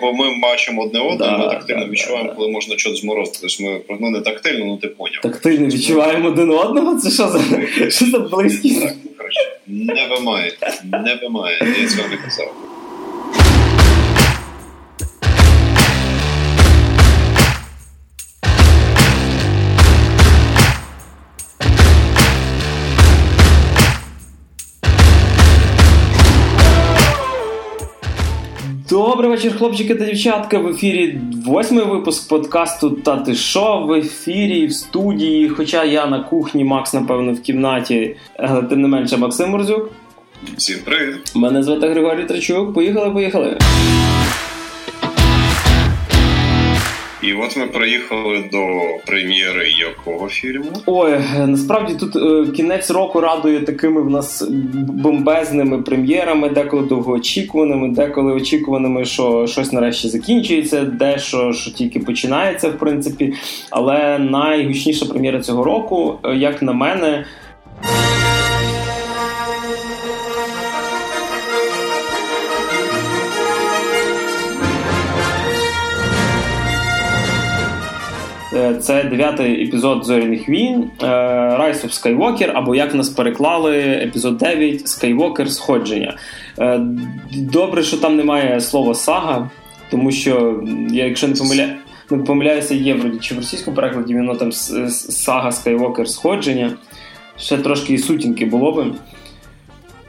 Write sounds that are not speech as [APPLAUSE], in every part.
бо ми бачимо одне одне, да, ми тактильно да, відчуваємо, да, коли можна щось зморозити. Тобто ми ну не тактильно, ну ти поняв. Тактильно відчуваємо один одного? Це що за що за близькість? Не вимає, не вимає, я з вами казав. Добрий вечір, хлопчики та дівчатка. В ефірі восьмий випуск подкасту Та ти шо в ефірі в студії. Хоча я на кухні, Макс, напевно, в кімнаті, але тим не менше Максим Мурзюк. Всім привіт. Мене звати Григорій Трачук. Поїхали, поїхали. І от ми приїхали до прем'єри якого фільму? Ой, насправді тут е, кінець року радує такими в нас бомбезними прем'єрами, деколи довгоочікуваними, деколи очікуваними, що щось нарешті закінчується, дещо що тільки починається, в принципі. Але найгучніша прем'єра цього року, е, як на мене. Це дев'ятий епізод зоряних війн е, Rise of Skywalker, або як нас переклали епізод 9 Skywalker Сходження. Е, добре, що там немає слова сага, тому що, я, якщо не помиляю, не помиляюся, є вроді чи в російському перекладі воно там сага Skywalker Сходження. Ще трошки і сутінки було би.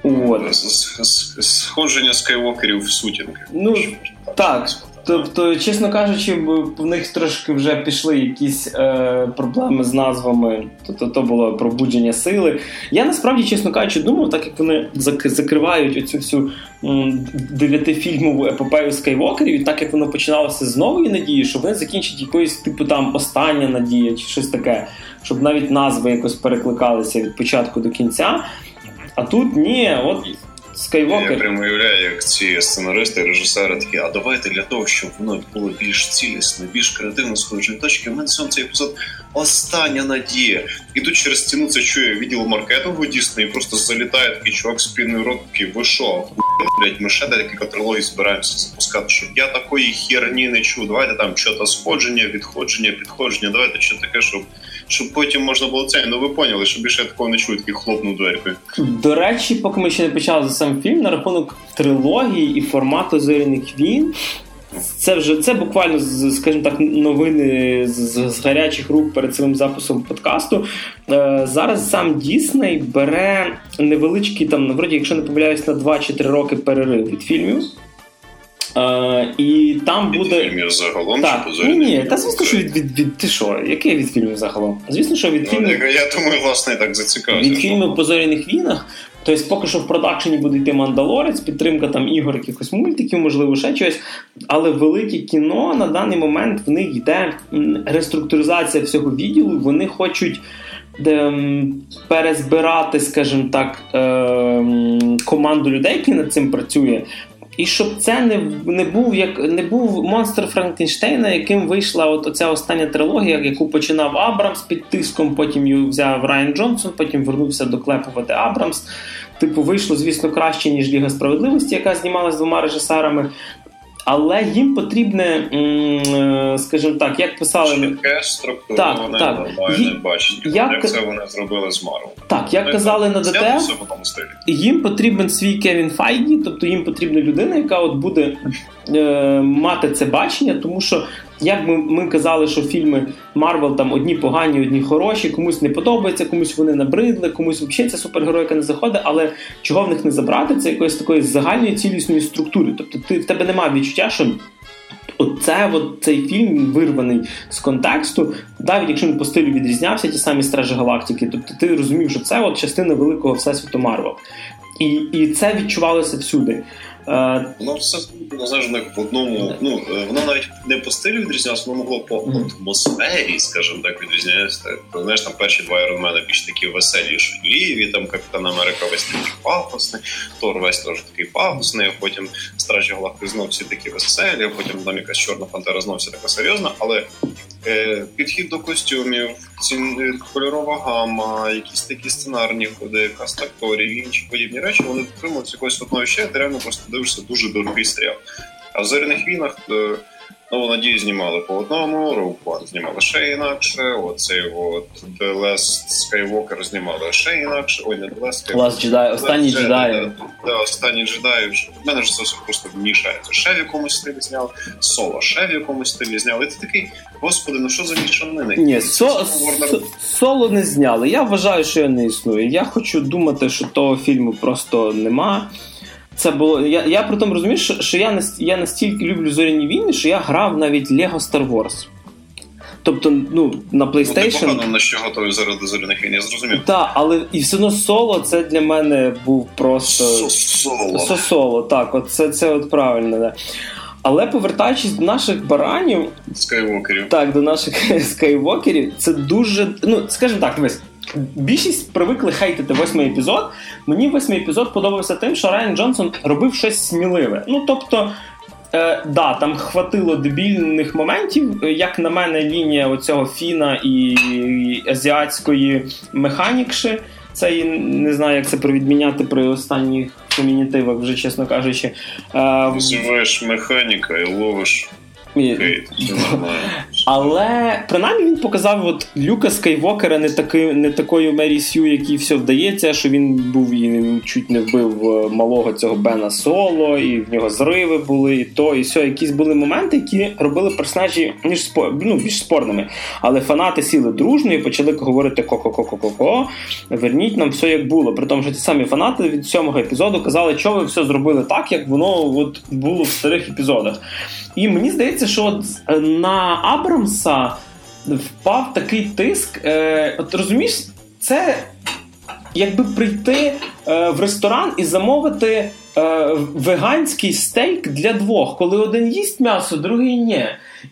От. Сходження скайвокерів в сутінки. Ну, так. Тобто, чесно кажучи, в них трошки вже пішли якісь е, проблеми з назвами. Тобто то було пробудження сили. Я насправді, чесно кажучи, думав, так як вони закривають оцю всю дев'ятифільмову епопею Скайвокерів, і так як воно починалося з нової надії, що вони закінчать якоюсь типу там остання надія чи щось таке, щоб навіть назви якось перекликалися від початку до кінця. А тут ні, от Скайвокер. Я прямо уявляю, як ці сценаристи режисери такі, а давайте для того, щоб воно було більш цілісне, більш креативно схожої точки. У мене сьогодні цей епізод остання надія. І тут через стіну це чує відділ маркетингу дійсно, і просто залітає такий чувак з піною рот, такий, ви що, блядь, ми ще декілька трилогій збираємося запускати, щоб я такої херні не чув. Давайте там що-то сходження, відходження, підходження, давайте що таке, щоб щоб потім можна було це. Ну ви поняли, що більше я такого не чую, такий хлопнув дверкою. До речі, поки ми ще не почали за сам фільм, на рахунок трилогії і формату зоряних війн. Це вже це буквально скажімо так, новини з, з гарячих рук перед цим записом подкасту. Е, Зараз сам Дісней бере невеличкий там, вроді, якщо не помиляюсь, на 2 чи 3 роки перерив від фільмів. Е, І там від буде. фільмів загалом так, чи Ні, ні, та звісно, що від від, від ти що? Яке від фільмів загалом? Звісно, що від ну, фільмів. Я думаю, власне, так зацікавився. Від фільмів по зоряних війнах. Тобто, поки що в продакшені буде йти Мандалорець, підтримка там ігор, якихось мультиків, можливо, ще щось. Але велике кіно на даний момент в них йде реструктуризація всього відділу. Вони хочуть. Де, перезбирати, скажімо так, е, команду людей, які над цим працює, і щоб це не не був як не був монстр Франкенштейна, яким вийшла от оця остання трилогія, яку починав Абрамс під тиском, потім її взяв Райан Джонсон, потім вернувся доклепувати Абрамс. Типу, вийшло, звісно, краще, ніж Ліга справедливості, яка знімалася двома режисерами. Але їм потрібне, е, скажімо так, як писали структуроване так, нормальне бачення. Як... як це вони зробили з Марвел. Так, як казали на DTF, їм потрібен свій Кевін Файгі, тобто їм потрібна людина, яка от буде е, мати це бачення, тому що як ми ми казали, що фільми Марвел там одні погані, одні хороші, комусь не подобається, комусь вони набридли, комусь взагалі ця супергеройка не заходить, але чого в них не забрати, це якоїсь такої загальної цілісної структури. Тобто ти в тебе немає відчуття, що. Оце от цей фільм вирваний з контексту, навіть якщо він по стилю відрізнявся, ті самі стражі галактики, тобто ти розумів, що це от частина великого всесвіту Марвел. І і це відчувалося всюди. Ну, все залежно в одному. Ну е, воно навіть не по стилю відрізнялося, воно могло по атмосфері, скажімо так, відрізнятися. Знаєш, там перші два Іронмена більш такі веселі, шаліві, там Капітан Америка весь такий пафосний, Тор весь теж такий пафосний, а потім Стражі Галактики знов всі такі веселі, а потім там якась чорна фантера знов все така серйозна, але Е, підхід до костюмів, е, кольорова гама, якісь такі сценарні ходи, каст акторів і інші подібні речі, вони дотримуються якоїсь одної ще, ти реально просто дивишся дуже дорогий серіал. А в зоряних війнах. Е, Ну, надію знімали по одному, Rogue знімали ще інакше. Оцей от The Last Skywalker знімали ще інакше. Ой, не The Last Skywalker. Last Jedi, останній джедай. Да, останній джедай. В мене ж це все просто вмішається. Ще в якомусь стилі зняли, соло ще в якомусь стилі зняли. І ти такий, господи, ну що за мішанини? Ні, со, со, соло не зняли. Я вважаю, що я не існую. Я хочу думати, що того фільму просто нема. Це було. Я я при тому розумію, що що я я настільки люблю зоряні війни, що я грав навіть Lego Star Wars. Тобто, ну, на PlayStation. Ну, на що готові заради зоряних війн, я зрозумів. Так, але і все одно соло це для мене був просто. Соло. Соло, так, от це це от правильно. Да. Але повертаючись до наших баранів. Скайвокерів. Так, до наших [LAUGHS] скайвокерів, це дуже. Ну, скажімо так, дивись. Більшість привикли хейтити восьмий епізод. Мені восьмий епізод подобався тим, що Райан Джонсон робив щось сміливе. Ну тобто, е, да, там хватило дебільних моментів. Як на мене, лінія оцього Фіна і азіатської механікши. Це не знаю, як це провідміняти при останніх фемінітивах, вже чесно кажучи. Е, Називаєш механіка і ловиш але принаймні він показав от Люка Скайвокера не таки, не такою Мері Сью, якій все вдається, що він був і чуть не вбив е, малого цього Бена Соло, і в нього зриви були, і то, і все. Якісь були моменти, які робили персонажі ніж спор, ну, більш спорними. Але фанати сіли дружно і почали говорити ко-ко-ко-ко-ко-ко, верніть нам все як було. При тому, що ті самі фанати від сьомого епізоду казали, що ви все зробили так, як воно от було в старих епізодах. І мені здається, що е, на Абрамса впав такий тиск. Е, От розумієш, це якби прийти е, в ресторан і замовити е, веганський стейк для двох, коли один їсть м'ясо, другий ні.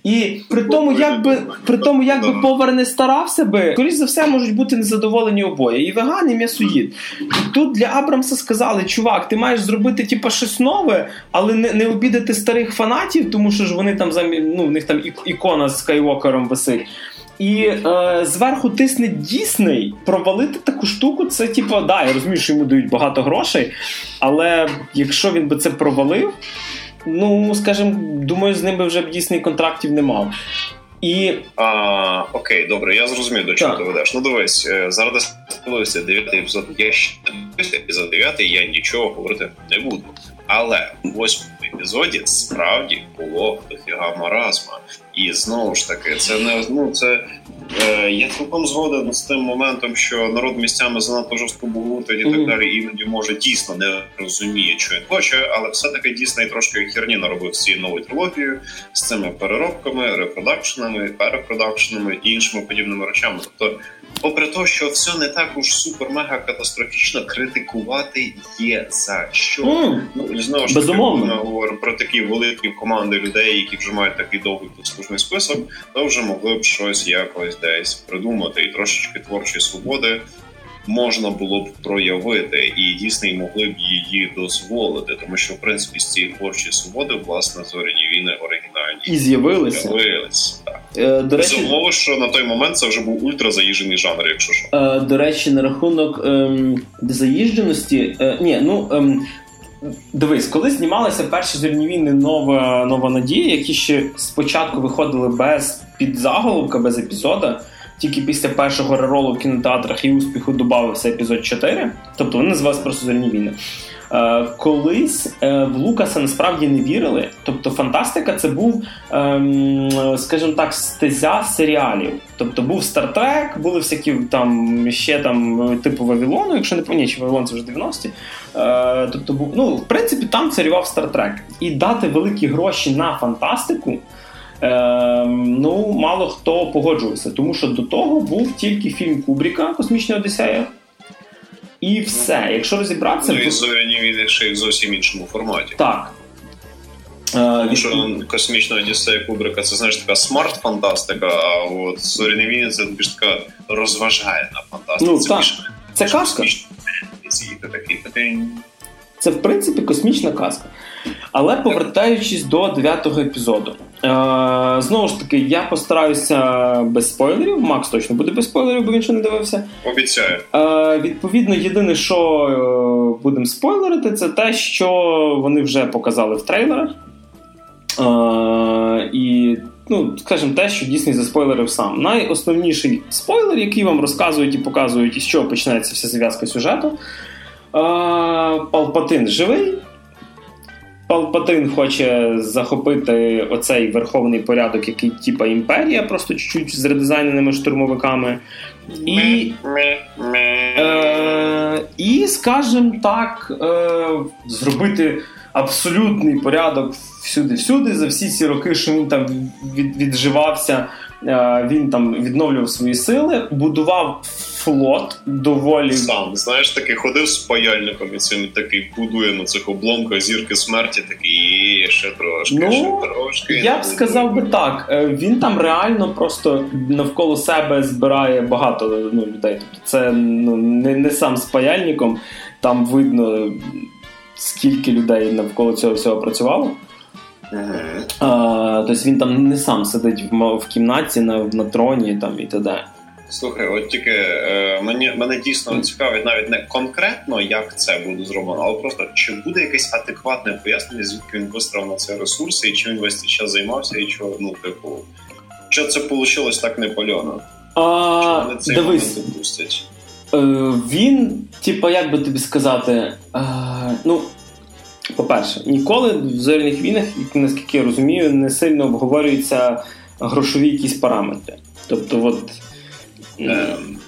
І при тому, якби при тому, якби повар не старався би, скоріш за все можуть бути незадоволені обоє. І веган, і м'ясоїд. І тут для Абрамса сказали: чувак, ти маєш зробити типа щось нове, але не не обідати старих фанатів, тому що ж вони там ну, в них там ікона з Скайвокером висить. І е, зверху тисне Дісней провалити таку штуку, це типу, да, я розумію, що йому дають багато грошей, але якщо він би це провалив, ну скажімо, думаю, з ним би вже б Дісней контрактів не мав. І... А, Окей, добре, я зрозумів, до чого ти ведеш. Ну дивись, е, зараз сподобався дев'ятий епізод. Я ще епізод дев'ятий, я нічого говорити не буду. Але восьмому епізоді справді було дофіга маразма. І знову ж таки, це не ну це Е, я цілком згоден з тим моментом, що народ місцями занадто жорстко бугутить і так далі. Іноді може дійсно не розуміє, що він хоче, але все-таки дійсно і трошки херні наробив з цією новою трилогією з цими переробками, репродакшенами, перепродакшенами і іншими подібними речами. Тобто попри те, що все не так уж супер-мега катастрофічно, критикувати є за що. Mm. Ну знову ж таки ми говоримо про такі великі команди людей, які вже мають такий довгий послужний список, то вже могли б щось якось десь придумати, і трошечки творчої свободи можна було б проявити, і дійсно могли б її дозволити, тому що в принципі з цієї творчої свободи власне зоряні війни і з'явилися. з'явилися так. Е, до речі, Безумовно, що на той момент це вже був ультразаїжений жанр, якщо що. Е, до речі, на рахунок ем, заїждженості, е, ні, ну. Ем, Дивись, коли знімалися перші зорні війни нова нова надія, які ще спочатку виходили без підзаголовка, без епізода, тільки після першого реролу в кінотеатрах і успіху додався епізод 4, тобто вони називалися просто зорні війни. Е, колись е, в Лукаса насправді не вірили. Тобто, фантастика це був, ем, скажімо так, стезя серіалів. Тобто був Стартрек, були всякі там ще там типу Вавилону, якщо не пам'ятаю, чи Вавилон це вже 90-ті. Е, тобто, був, ну, в принципі, там царював Стартрек. І дати великі гроші на фантастику. Ну, мало хто погоджувався, тому що до того був тільки фільм Кубріка Космічна Одіссея. І все. Якщо розібратися. Ну і зоряні війни ще й в зовсім іншому форматі. Так. Тому що космічна Одіссея Кубрика це знаєш така смарт-фантастика, а от зоряні війни це більш така розважальна фантастика. Ну, так. Це казка. Це, в принципі, космічна казка. Але повертаючись до дев'ятого епізоду, е, знову ж таки, я постараюся без спойлерів. Макс точно буде без спойлерів, бо він ще не дивився. Обіцяю. Е, Відповідно, єдине, що е, будемо спойлерити, це те, що вони вже показали в трейлерах. Е, І, ну, скажімо, те, що Дісней заспойлерив сам. Найосновніший спойлер, який вам розказують і показують, із чого починається вся зав'язка сюжету. Е, Палпатин живий. Палпатин хоче захопити оцей верховний порядок, який типа імперія, просто чуть-чуть з редизайненими штурмовиками. І, е, і скажімо так, е, зробити абсолютний порядок всюди-всюди. За всі ці роки, що він там від, відживався, він там відновлював свої сили, будував флот доволі. Сам, знаєш, такий ходив з паяльником і цим такий будує на цих обломках зірки смерті, такий ще трошки, Ну, ще трошки. Я б сказав би так. е, Він там реально просто навколо себе збирає багато ну, людей. Тобто це ну, не, не сам з паяльником, там видно, скільки людей навколо цього всього працювало. Мгм. А, тобто він там не сам сидить в, кімнаті на, на троні там, і т.д. Слухай, от тільки е, мені мене дійсно цікавить навіть не конкретно, як це буде зроблено, але просто чи буде якесь адекватне пояснення, звідки він вистрав на ці ресурси, і чим він весь цей час займався, і чого, ну, типу, що це вийшло так непольоно? А, вони цей дивись? Е, він, типа, як би тобі сказати, е, ну, по-перше, ніколи в зоряних війнах, наскільки я розумію, не сильно обговорюються грошові якісь параметри. Тобто, от. м, Ем,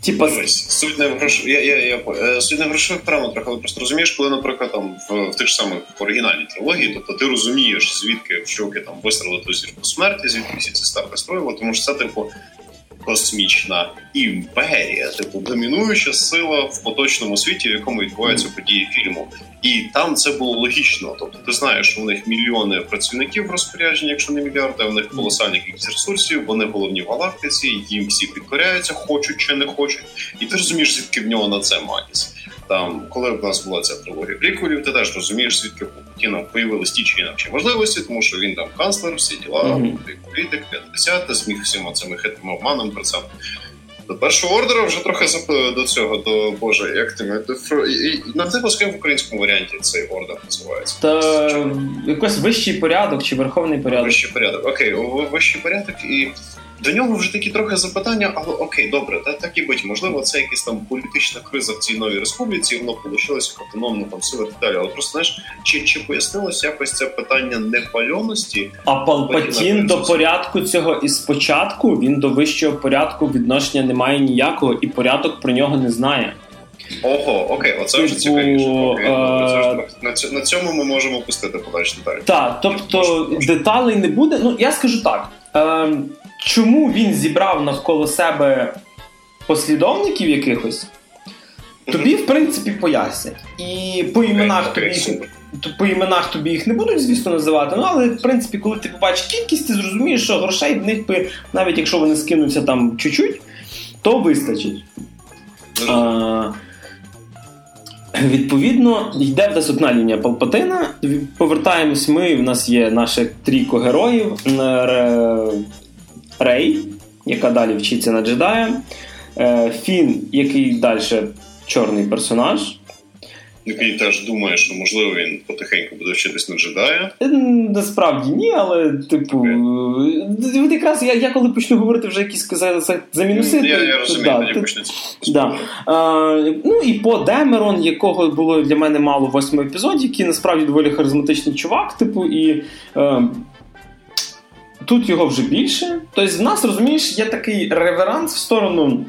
Типа, суть не в грош... я, я, я, е, суть не в грошових параметрах, але просто розумієш, коли, наприклад, там в, в тих ж самих в оригінальній трилогії, тобто ти розумієш, звідки в там вистрелили ту зірку смерті, звідки всі ці старти строїли, тому що це типу космічна імперія, типу домінуюча сила в поточному світі, в якому відбуваються події фільму. І там це було логічно. Тобто, ти знаєш, що у них мільйони працівників в розпорядженні, якщо не мільярди, у них колосальні кількість ресурсів, вони головні в галактиці, їм всі підкоряються, хочуть чи не хочуть. І ти розумієш, звідки в нього на це магіс. Там, коли в нас була ця трилогія приквелів, ти теж розумієш, звідки у Путіна появились ті чи інакші можливості, тому що він там канцлер, всі діла, Мгм. політик, 50 зміг всіма цими хитрим обманом про це. До першого ордера вже трохи до цього, до Боже, як ти на тебе скажи в українському варіанті цей ордер називається. та якийсь вищий порядок чи верховний порядок. Вищий порядок. Окей, вищий порядок, і до нього вже такі трохи запитання, але окей, добре, та так і бить. Можливо, це якась там політична криза в цій новій республіці, і воно вийшло автономно там сила так далі. Але просто знаєш, чи, чи пояснилось якось це питання непальоності? А Палпатін до порядку цього і спочатку він до вищого порядку відношення не має ніякого, і порядок про нього не знає. Ого, окей, оце вже Типу, цікавіше. Окей, е, на, цьому, на цьому ми можемо пустити подальші деталі. Так, тобто деталей не буде. Ну, я скажу так: е, чому він зібрав навколо себе послідовників якихось, тобі, в принципі, пояснять. І по іменах тобі їх. По іменах тобі їх не будуть, звісно, називати. Ну, але в принципі, коли ти побачиш кількість, ти зрозумієш, що грошей в них навіть якщо вони скинуться там чуть-чуть, то вистачить. А, відповідно, йде в нас одна лінія Палпатина. Повертаємось ми. В нас є наше трійко героїв. Ре- Рей, яка далі вчиться на джедая. Е, Фін, який далі чорний персонаж. Який теж думає, що можливо він потихеньку буде вчитись на джедая. Е, Насправді ні, але, типу, от якраз я, я коли почну говорити вже якісь за, за, за мінуси, Я, то- я розумію, да, тоді почнеться. Да. Е, ну і по Демерон, якого було для мене мало в восьмому епізоді, який насправді доволі харизматичний чувак, типу, і е, тут його вже більше. Тобто, в нас, розумієш, є такий реверанс в сторону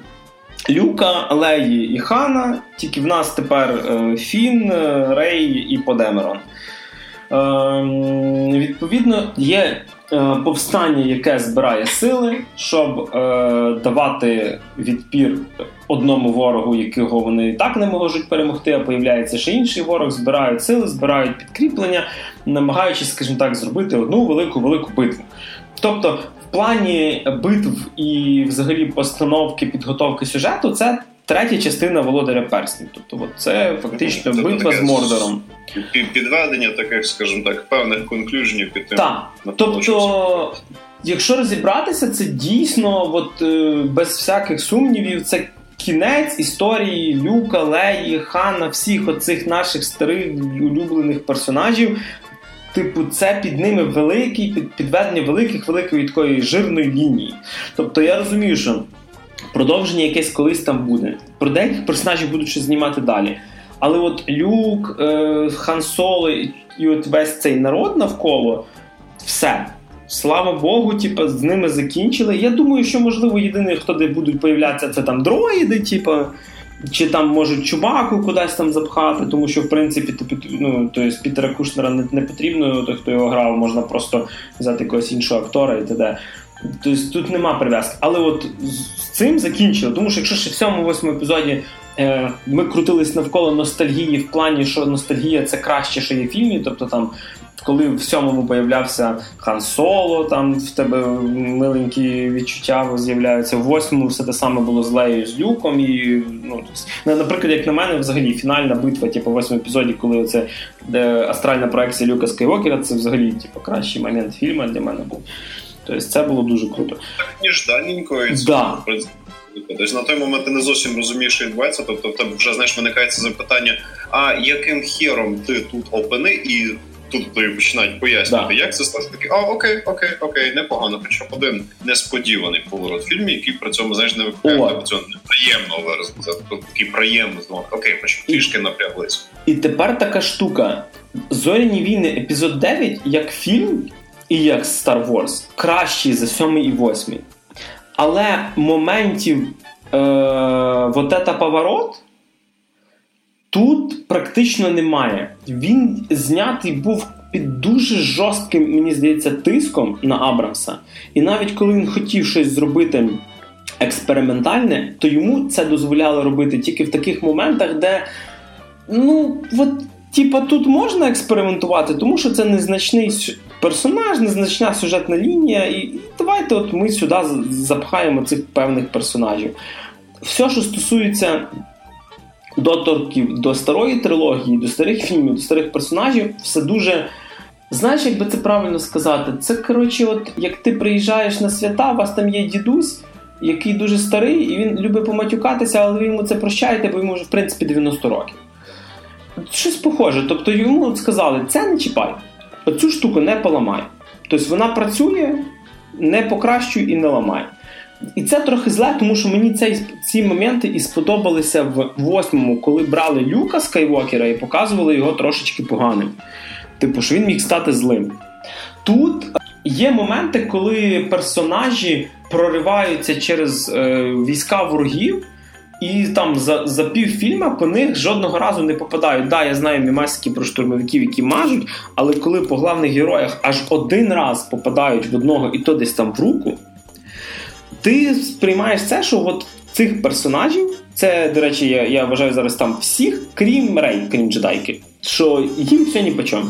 Люка, Леї і Хана, тільки в нас тепер е, Фін, е, Рей і по Демерон. Е, відповідно, є е, повстання, яке збирає сили, щоб давати відпір одному ворогу, якого вони і так не можуть перемогти, а появляється ще інший ворог, збирають сили, збирають підкріплення, намагаючись, скажімо так, зробити одну велику велику битву. Тобто, в плані битв і взагалі постановки підготовки сюжету, це третя частина володаря перснів. Тобто, от це фактично Тобто битва таке з Мордором. Підведення таких, скажімо так, певних конклюжнів під тим. Так. Тобто, якщо розібратися, це дійсно, от, е, без всяких сумнівів, це кінець історії Люка, Леї, Хана, всіх оцих наших старих улюблених персонажів. Типу, це під ними великий під, підведення великих великої такої жирної лінії. Тобто я розумію, що продовження якесь колись там буде. Про деяких персонажів будуть щось знімати далі. Але от Люк, е, Хан Соло і от весь цей народ навколо все. Слава Богу, типу, з ними закінчили. Я думаю, що можливо єдиний, хто де будуть появлятися, це там дроїди, типу, чи там можуть чубаку кудись там запхати, тому що в принципі ну, то есть, Пітера Кушнера не, не потрібно, той, хто його грав, можна просто взяти якогось іншого актора і т.д. Тобто тут нема прив'язки. Але от з цим закінчили. Тому що якщо ще в цьому восьмому епізоді е, ми крутились навколо ностальгії в плані, що ностальгія це краще, що є в фільмі, тобто там. Коли в сьомому появлявся Хан Соло, там в тебе миленькі відчуття з'являються. В восьмому все те саме було з Леєю з Люком. І, ну, Наприклад, як на мене, взагалі фінальна битва, типу, в восьмому епізоді, коли це астральна проекція Люка Скайвокера, це взагалі типу, кращий момент фільму для мене був. Тобто це було дуже круто. Так ніжданенько і да. Тобто на той момент ти не зовсім розумієш, що відбувається. Тобто, в тебе вже знаєш, виникає це запитання: а яким хером ти тут опини, і тут тобі починають пояснювати, да. як це сталося. Такий, а окей, окей, окей, непогано. Хоча один несподіваний поворот в фільмі, який при цьому знаєш, не викликає цього неприємного. Тобто такий приємний знову. Окей, хоч трішки напряглись. І тепер така штука: Зоряні війни, епізод 9, як фільм і як Star Wars кращий за сьомий і восьмий. Але моментів е, вот это поворот тут практично немає. Він знятий був під дуже жорстким, мені здається, тиском на Абрамса. І навіть коли він хотів щось зробити експериментальне, то йому це дозволяло робити тільки в таких моментах, де ну, от, типа, тут можна експериментувати, тому що це незначний персонаж, незначна сюжетна лінія, і давайте от ми сюди запхаємо цих певних персонажів. Все, що стосується доторків до старої трилогії, до старих фільмів, до старих персонажів, все дуже. Знаєш, як би це правильно сказати? Це, коротше, от як ти приїжджаєш на свята, у вас там є дідусь, який дуже старий, і він любить поматюкатися, але ви йому це прощаєте, бо йому вже в принципі 90 років. Щось похоже. Тобто йому сказали, це не чіпай оцю штуку не поламай. Тобто вона працює, не покращує і не ламає. І це трохи зле, тому що мені цей, ці моменти і сподобалися в восьмому, коли брали Люка Скайвокера і показували його трошечки поганим. Типу, що він міг стати злим. Тут є моменти, коли персонажі прориваються через е, війська ворогів. І там за за півфільма по них жодного разу не попадають. Да, я знаю мімасики про штурмовиків, які мажуть, але коли по главних героях аж один раз попадають в одного і то десь там в руку, ти сприймаєш це, що от цих персонажів, це, до речі, я я вважаю зараз там всіх, крім Рей, крім джедайки, що їм все ні по чому.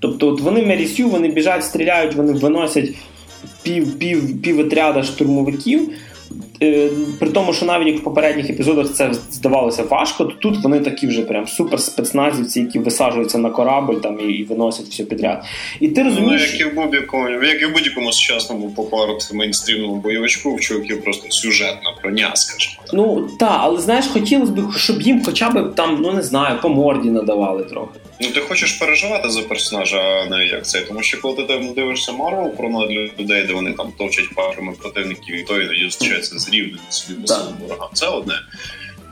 Тобто, от вони Мерісю, вони біжать, стріляють, вони виносять пів пів, пів отряда штурмовиків. Е, при тому, що навіть як в попередніх епізодах це здавалося важко, то тут вони такі вже прям супер спецназівці, які висаджуються на корабль там і, і виносять все підряд. І ти розумієш, ну, як і в будь-якому, як і в будь-якому сучасному попарт мейнстрімному бойовичку, в чуваків просто сюжетна броня, скажімо. Ну так, але знаєш, хотілося б, щоб їм хоча б там, ну не знаю, по морді надавали трохи. Ну, ти хочеш переживати за персонажа, а не як це. Тому що коли ти там дивишся Марвел про людей, де вони там точать парами противників, і то іноді зустрічаються з рівним собі своїм ворогам. Це одне.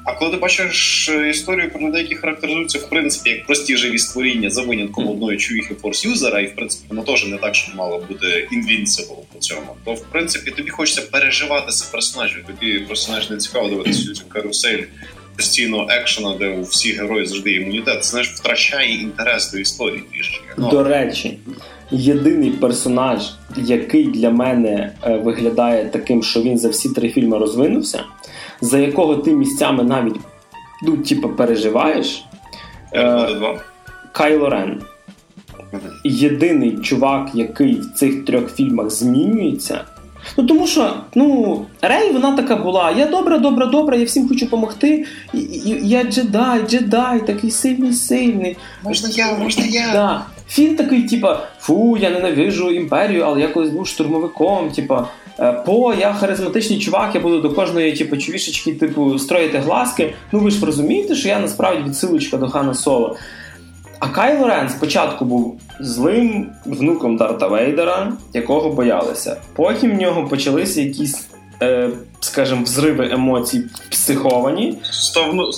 А коли ти бачиш е, історію про людей, які характеризуються в принципі як прості живі створіння за винятком одної чувіхи force user-а, і в принципі воно теж не так, щоб мало бути invincible по цьому, то в принципі тобі хочеться переживати за персонажів. Тобі персонаж не цікаво дивитися цю карусель постійного екшена, де у всіх героїв завжди імунітет, це знаєш, втрачає інтерес до історії трішки. Ну. До речі, єдиний персонаж, який для мене е, виглядає таким, що він за всі три фільми розвинувся, за якого ти місцями навіть ну, типу, переживаєш. Е, Кайло Рен. Єдиний чувак, який в цих трьох фільмах змінюється. Ну тому що ну, Рей вона така була. Я добра, добра, добра, я всім хочу допомогти. Я джедай, джедай, такий сильний, сильний. Можна я, можна я. Да. Фін такий, типа, фу, я ненавижу імперію, але я колись був штурмовиком. Типа, «Е, по, я харизматичний чувак, я буду до кожної типу, чувішечки, типу, строїти глазки. Ну ви ж розумієте, що я насправді відсилочка до Хана Соло. А Кайло Рен спочатку був злим внуком Дарта Вейдера, якого боялися. Потім в нього почалися якісь, е, скажімо, взриви емоцій психовані. Став ну,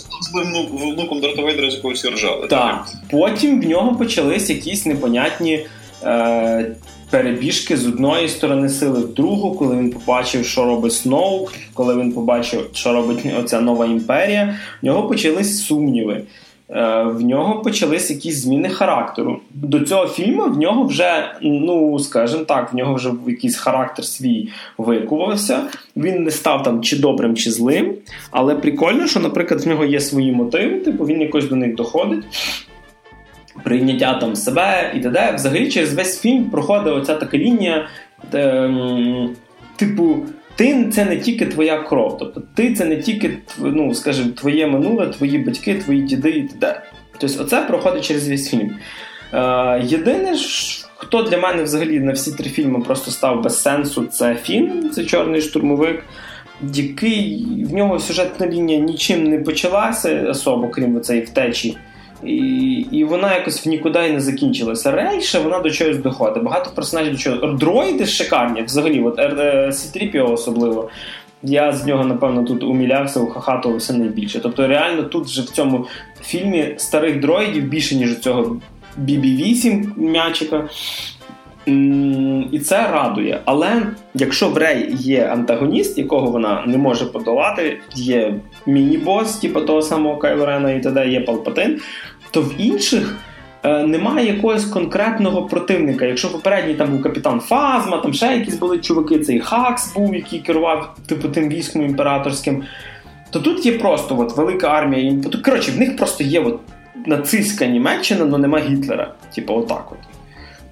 внуком Дарта Вейдера, з якого всі ржали. Так. Потім в нього почались якісь непонятні. Е, Перебіжки з одної сторони сили в другу, коли він побачив, що робить Сноу, коли він побачив, що робить оця нова імперія, в нього почались сумніви. Е, в нього почались якісь зміни характеру. До цього фільму в нього вже, ну скажімо так, в нього вже якийсь характер свій викувався. Він не став там чи добрим, чи злим. Але прикольно, що, наприклад, в нього є свої мотиви, типу він якось до них доходить. Прийняття там себе і т.д. Взагалі через весь фільм проходить оця така лінія, де, типу, ти це не тільки твоя кров. Тобто ти це не тільки ну, скажімо, твоє минуле, твої батьки, твої діди і т.д. Тобто, оце проходить через весь фільм. Е, Єдине, хто для мене взагалі на всі три фільми просто став без сенсу, це фільм, це Чорний штурмовик, який в нього сюжетна лінія нічим не почалася, особо, крім цієї втечі. І і вона якось в нікуди і не закінчилася. Рей ще вона до чогось доходить. Багато персонажів до чого. Дроїди шикарні, взагалі, от Сітріпіо особливо. Я з нього, напевно, тут умілявся, ухахатувався найбільше. Тобто, реально, тут вже в цьому фільмі старих дроїдів більше, ніж цього BB-8 м'ячика. І це радує. Але якщо в Рей є антагоніст, якого вона не може подолати, є міні-бос, типу того самого Кайлорена і т.д. є Палпатин, то в інших. Е, немає якогось конкретного противника. Якщо попередній там був капітан Фазма, там ще якісь були чуваки, цей Хакс був, який керував типу тим військом імператорським, то тут є просто от велика армія. Коротше, в них просто є от нацистська Німеччина, але нема Гітлера. Типу, отак от.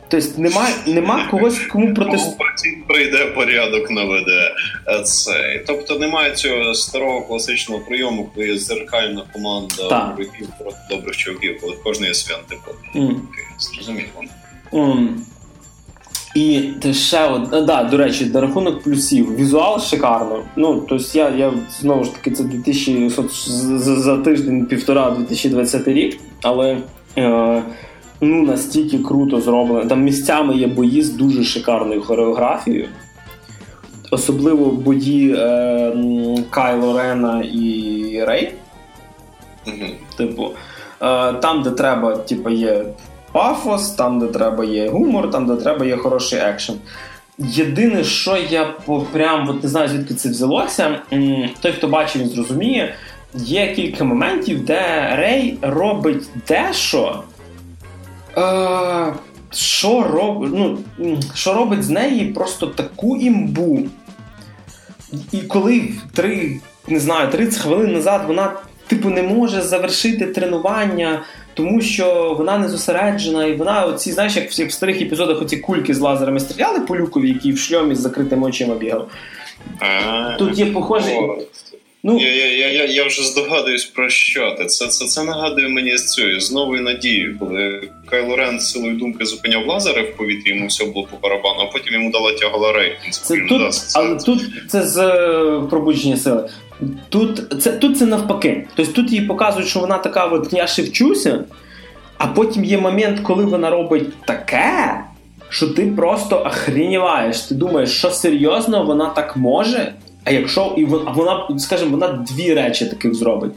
Тобто нема нема когось, кому протестувати. прийде порядок наведе. Це. Тобто немає цього старого класичного прийому, коли зеркальна команда ворогів проти добрих чоловіків, коли кожен є свят. Mm. Зрозуміло. Mm. І ще от, да, до речі, до рахунок плюсів. Візуал шикарно. Ну, тобто я я знову ж таки це 2000, за, за тиждень-півтора 2020 рік, але. Е, ну настільки круто зроблено. Там місцями є бої з дуже шикарною хореографією. Особливо бої е, Кайло Рена і Рей. Mm-hmm. Типу, е, там, де треба, типу, є пафос, там, де треба є гумор, там, де треба є хороший екшен. Єдине, що я прям от не знаю, звідки це взялося. Той, хто бачив, він зрозуміє, є кілька моментів, де Рей робить дещо, Е, що роб... ну, що робить з неї просто таку імбу. І коли три, не знаю, 30 хвилин назад вона, типу, не може завершити тренування, тому що вона не зосереджена, і вона, оці, знаєш, як в старих епізодах оці кульки з лазерами стріляли по люкові, який в шльомі з закритими очима бігав. Тут є похожий. Ну, Я я, я, я вже здогадуюсь про що ти. Це це, це нагадує мені з цією з новою надією, коли Кайло Рен силою думки зупиняв лазери в повітрі, йому все було по барабану, а потім йому дала тягала рей. Це тут, це, але тут це з е, пробудження сили. Тут це тут це навпаки. Тобто тут їй показують, що вона така, от я ще вчуся, а потім є момент, коли вона робить таке, що ти просто охреніваєш. Ти думаєш, що серйозно вона так може? А якщо і вона, скажімо, вона дві речі таких зробить.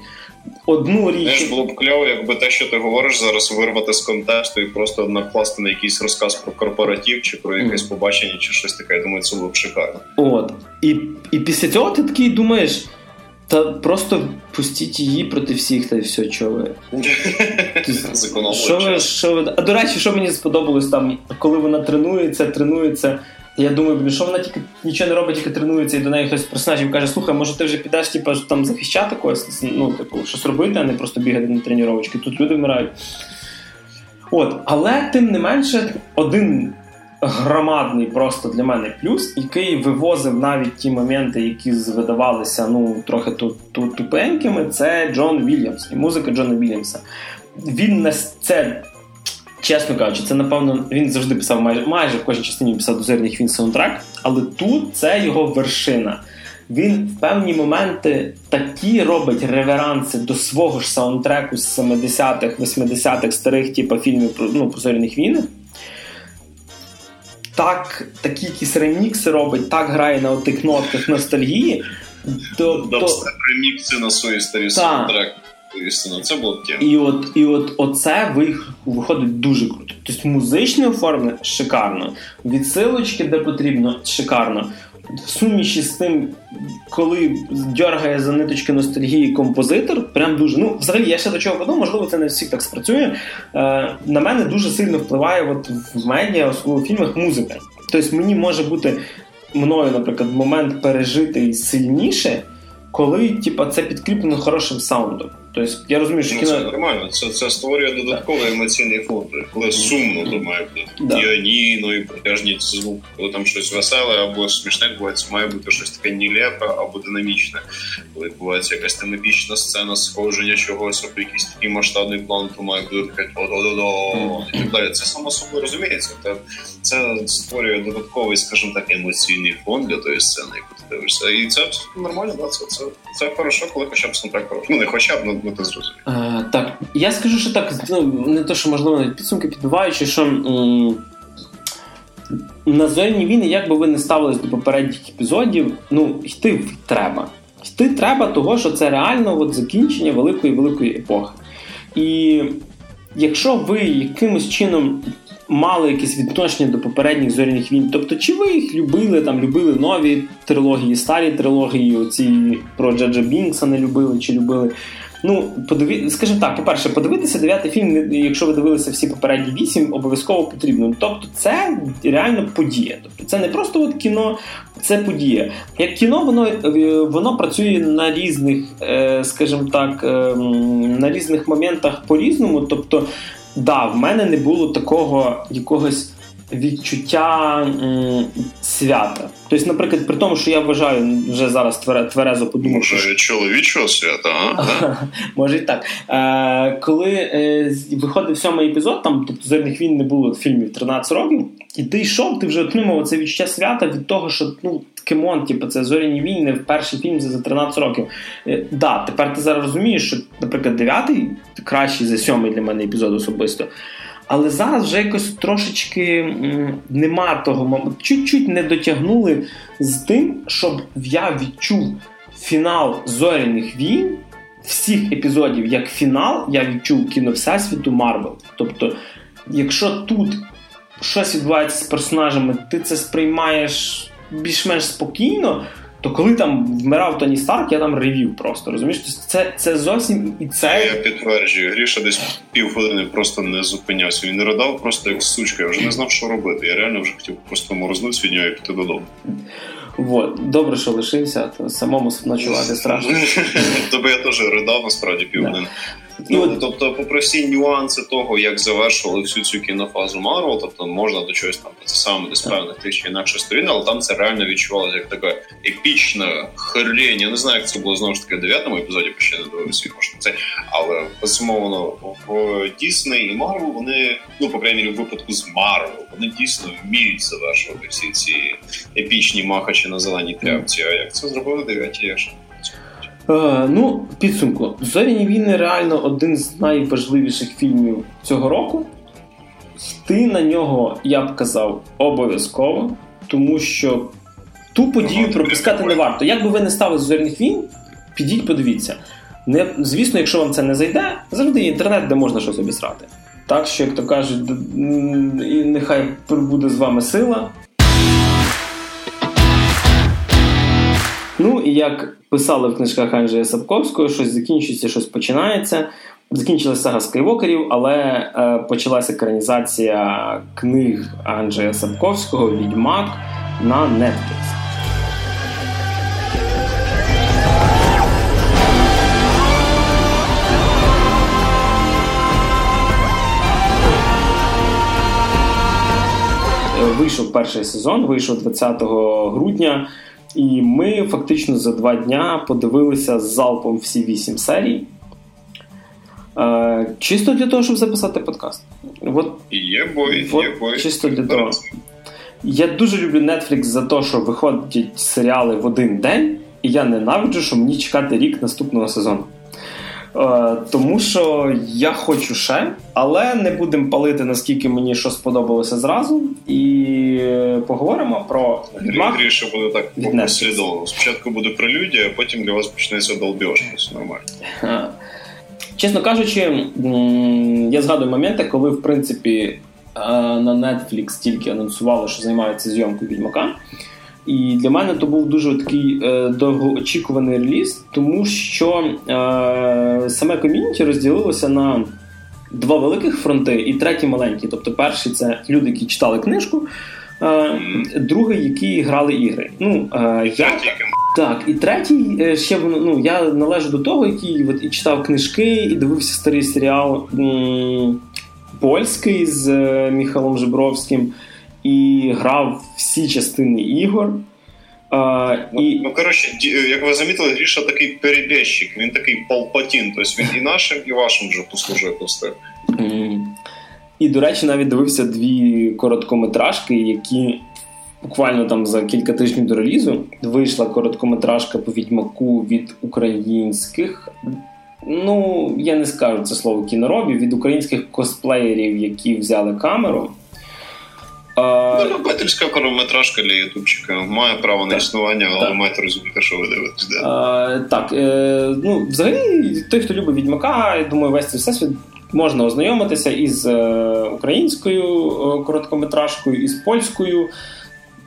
Одну річ Знаєш, було б кльово, якби те, що ти говориш, зараз вирвати з контексту і просто накласти на якийсь розказ про корпоратив чи про якесь mm. побачення, чи щось таке. Я думаю, це було б шикарно. От і і після цього ти такий думаєш. Та просто пустіть її проти всіх, та й все, що ви. [LAUGHS] що ви, що ви. А до речі, що мені сподобалось там, коли вона тренується, тренується я думаю, блін, що вона тільки нічого не робить, тільки тренується, і до неї хтось з персонажів каже, слухай, може ти вже підеш типу, там захищати когось, ну, типу, щось робити, а не просто бігати на тренувачки. Тут люди вмирають. От, Але тим не менше, один громадний просто для мене плюс, який вивозив навіть ті моменти, які видавалися ну, трохи тупенькими, це Джон Вільямс і музика Джона Вільямса. Він це Чесно кажучи, це напевно він завжди писав майже майже в кожній частині писав до зерних він саундтрек, але тут це його вершина. він в певні моменти такі робить реверанси до свого ж саундтреку з 70-х, 80-х старих типу, фільмів ну, про зоряних війнах. Так, такі якісь ремікси робить, так грає на отих нотках ностальгії. То, Дабстеп ремікси на свої старі саундтреки. Істина, це було тема. І от і от оце виходить дуже круто. Тобто музичне оформлення шикарно, відсилочки, де потрібно, шикарно. В суміші з тим, коли дергає за ниточки ностальгії композитор, прям дуже. Ну, взагалі, я ще до чого веду, можливо, це не всіх так спрацює. Е, На мене дуже сильно впливає от в медіа, особливо в фільмах, музика. Тобто мені може бути мною, наприклад, момент пережитий сильніше коли типа, це підкріплено хорошим саундом. Тобто я розумію, що ну, кіно... це нормально. Це це створює додатковий емоційний фон. Коли сумно, то має бути да. піаніно і протяжні звук. Коли там щось веселе або смішне відбувається, має бути щось таке нілепе або динамічне. Коли відбувається якась там епічна сцена, сходження чогось, або якийсь такий масштабний план, то має бути таке до і так далі. Це само собою розуміється. Це створює додатковий, скажімо так, емоційний фон для тої сцени, яку дивишся. І це нормально, да? це, це, це хорошо, коли хоча б саундтрек хороший. Ну не хоча б, ну, ну ти зрозумів. Е, Так, я скажу, що так, ну, не то, що можливо навіть підсумки підбиваючи, що м- на зоряні війни, як би ви не ставились до попередніх епізодів, ну, йти треба. Йти треба, того, що це реально от закінчення великої великої епохи. І якщо ви якимось чином мали якесь відношення до попередніх зоряних війн. Тобто, чи ви їх любили, там любили нові трилогії, старі трилогії, оці про Джаджа Бінкса не любили чи любили. Ну, подиві... скажімо так, по-перше, подивитися дев'ятий фільм, якщо ви дивилися всі попередні вісім, обов'язково потрібно. Тобто, це реально подія. Тобто, це не просто от кіно, це подія. Як кіно, воно е, воно працює на різних, е, скажімо так, ем, на різних моментах по-різному. Тобто, да, в мене не було такого якогось відчуття м, свята. Тобто, наприклад, при тому, що я вважаю вже зараз тверезо подумав, Може, що... чоловічого свята, а? [LAUGHS] Може і так. Е, Коли е, виходив сьомий епізод, там тобто зорних війн не було фільмів 13 років, і ти йшов, ти вже отримав це відчуття свята від того, що ну, Кемон, типу, це зоряні війни, перший фільм за 13 років. Е, да, тепер ти зараз розумієш, що, наприклад, дев'ятий кращий за сьомий для мене епізод особисто. Але зараз вже якось трошечки нема того, чуть-чуть не дотягнули з тим, щоб я відчув фінал зоряних війн. Всіх епізодів як фінал, я відчув кіно Всесвіту Марвел. Тобто, якщо тут щось відбувається з персонажами, ти це сприймаєш більш-менш спокійно, то коли там вмирав Тоні Старк, я там ревів просто. Розумієш? Це це зовсім і це. Я підтверджую, Гріша десь півгодини просто не зупинявся. Він ридав просто як сучка. Я вже не знав, що робити. Я реально вже хотів просто морознутися від нього і піти додому. Вот. Добре, що лишився, то самому ночувати страшно. [LAUGHS] Тобто я теж ридав насправді півгодини. Ну, ну, тобто, попри всі нюанси того, як завершували всю цю кінофазу Марвел, тобто можна до чогось там саме з певних тих чи інакших сторін, але там це реально відчувалося як така епічна хрень. Я не знаю, як це було знову ж таки в дев'ятому епізоді, бо ще не дивився, може це. Але безумовно в Дісней і Марвел вони, ну по крайній в випадку з Марвел, вони дійсно вміють завершувати всі ці епічні махачі на зеленій тряпці. А як це зробили дев'яті, я ще Е, ну, підсумку. Зоряні війни реально один з найважливіших фільмів цього року. Йти на нього, я б казав, обов'язково, тому що ту подію пропускати не варто. Як би ви не стали з зоряних війн, підіть, подивіться. Не, Звісно, якщо вам це не зайде, завжди є інтернет, де можна щось обісрати. Так що, як то кажуть, нехай буде з вами сила. І як писали в книжках Анджея Сапковського, щось закінчується, щось починається. Закінчилася сага скайвокерів, але е, почалася екранізація книг Анджея Сапковського Відьмак на Netflix. Вийшов перший сезон, вийшов 20 грудня. І ми фактично за два дня подивилися з залпом всі вісім серій. Е, чисто для того, щоб записати подкаст. От, є бой, от, є бой. Чисто для того. Я дуже люблю Netflix за те, що виходять серіали в один день. і я ненавиджу, що мені чекати рік наступного сезону. Е, тому що я хочу ще, але не будемо палити, наскільки мені що сподобалося зразу. І поговоримо про Відьмак. Гріше буде так послідовно. Спочатку буде прелюдія, а потім для вас почнеться долбьош. Все нормально. Чесно кажучи, я згадую моменти, коли в принципі е, на Netflix тільки анонсували, що займаються зйомкою відьмака. І для мене то був дуже такий е, довгоочікуваний реліз, тому що е, саме ком'юніті розділилося на два великих фронти і третій маленький. Тобто, перший це люди, які читали книжку, е, другий, які грали ігри. Ну, е, я... Так, і третій е, ще ну, я належу до того, який от, і читав книжки, і дивився старий серіал м- польський з е, Міхалом Жебровським і грав всі частини ігор. А, ну, і... ну, коротше, як ви замітили, Гріша такий перебіжчик, він такий палпатін, тобто він і нашим, і вашим вже послужив пустив. І, до речі, навіть дивився дві короткометражки, які буквально там за кілька тижнів до релізу вийшла короткометражка по відьмаку від українських. Ну, я не скажу це слово кіноробів, від українських косплеєрів, які взяли камеру. Ну, любительська короткометражка для ютубчика має право на існування, але так. маєте розуміти, що ви дивитесь. Да. Так, е, ну, взагалі, той, хто любить відьмака, я думаю, весь цей всесвіт можна ознайомитися із е, українською е, короткометражкою, із польською.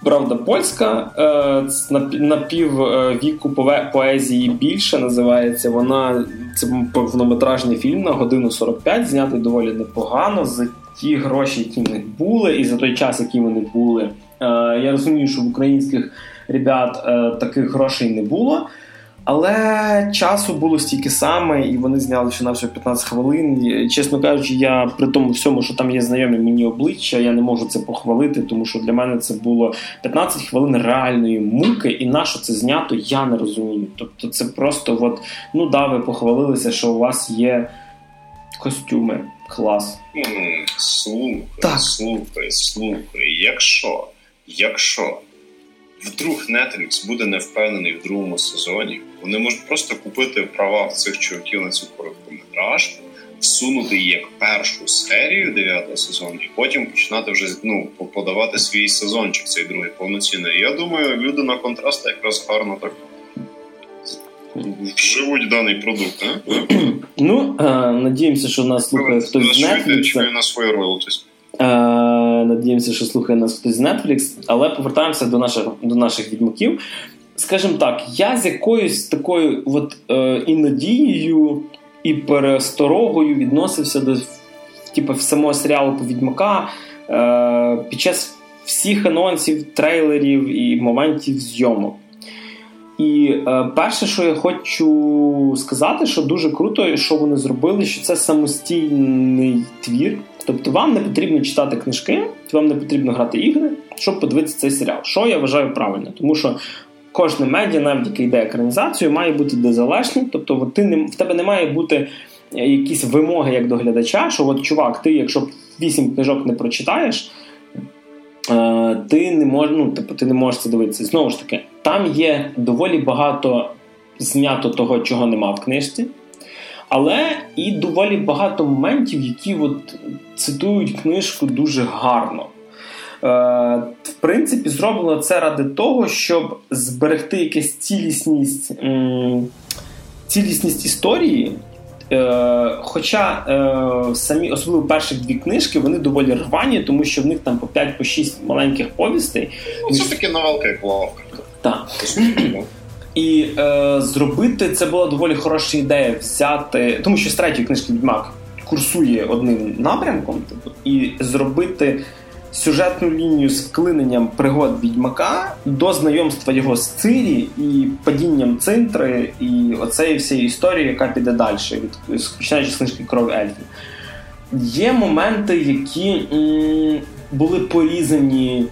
Правда, польська е, на пів е, віку поезії більше називається. Вона це повнометражний фільм на годину 45, знятий доволі непогано за ті гроші, які в них були, і за той час, який вони були. Е, я розумію, що в українських ребят таких грошей не було. Але часу було стільки саме, і вони зняли що на 15 хвилин. І, чесно кажучи, я при тому всьому, що там є знайомі мені обличчя, я не можу це похвалити, тому що для мене це було 15 хвилин реальної муки, і на що це знято, я не розумію. Тобто, це просто от, ну да, ви похвалилися, що у вас є костюми. Клас. Слухай, так. слухай, слухай. Якщо, якщо вдруг Netflix буде не впевнений в другому сезоні, вони можуть просто купити права в цих чуваків на цю короткометражку, всунути її як першу серію дев'ятого сезону, і потім починати вже ну, подавати свій сезончик, цей другий повноцінний. Я думаю, люди на контраст якраз гарно так вживуть даний продукт, а? [CLEARS THROAT] Ну, е, надіємося, що нас слухає хтось з Netflix. на свої роялтіс. Е, надіємося, що слухає нас хтось з Netflix, але повертаємося до наших до наших відьмаків. Скажімо так, я з якоюсь такою от, е, і надією, і пересторогою відносився до типу, самого серіалу по відьмака е, під час всіх анонсів, трейлерів і моментів зйомок. І е, перше, що я хочу сказати, що дуже круто, що вони зробили, що це самостійний твір. Тобто вам не потрібно читати книжки, вам не потрібно грати ігри, щоб подивитися цей серіал. Що я вважаю правильно, тому що кожне медіа, навіть яке йде екранізацію, має бути незалежним. Тобто, ти не в тебе не має бути е, якісь вимоги як до глядача, що от чувак, ти, якщо вісім книжок не прочитаєш. Е, ти не можеш ну, типу, ти не можеш це дивитися. Знову ж таки, там є доволі багато знято того, чого нема в книжці, але і доволі багато моментів, які от цитують книжку дуже гарно. Е, В принципі, зроблено це ради того, щоб зберегти якусь цілісність, цілісність історії. Е, Хоча е, самі, особливо перші дві книжки, вони доволі рвані, тому що в них там по 5-6 по маленьких повістей. Ну, Це таки новелка, як лавка. Так. І е, зробити це була доволі хороша ідея взяти, тому що з третьої книжки Відьмак курсує одним напрямком, типу, і зробити сюжетну лінію з вклиненням пригод відьмака до знайомства його з Цирі і падінням цинтри, і оцеї всієї історії, яка піде далі, від починаючи з книжки Кров Ельфів. Є моменти, які м, були порізані.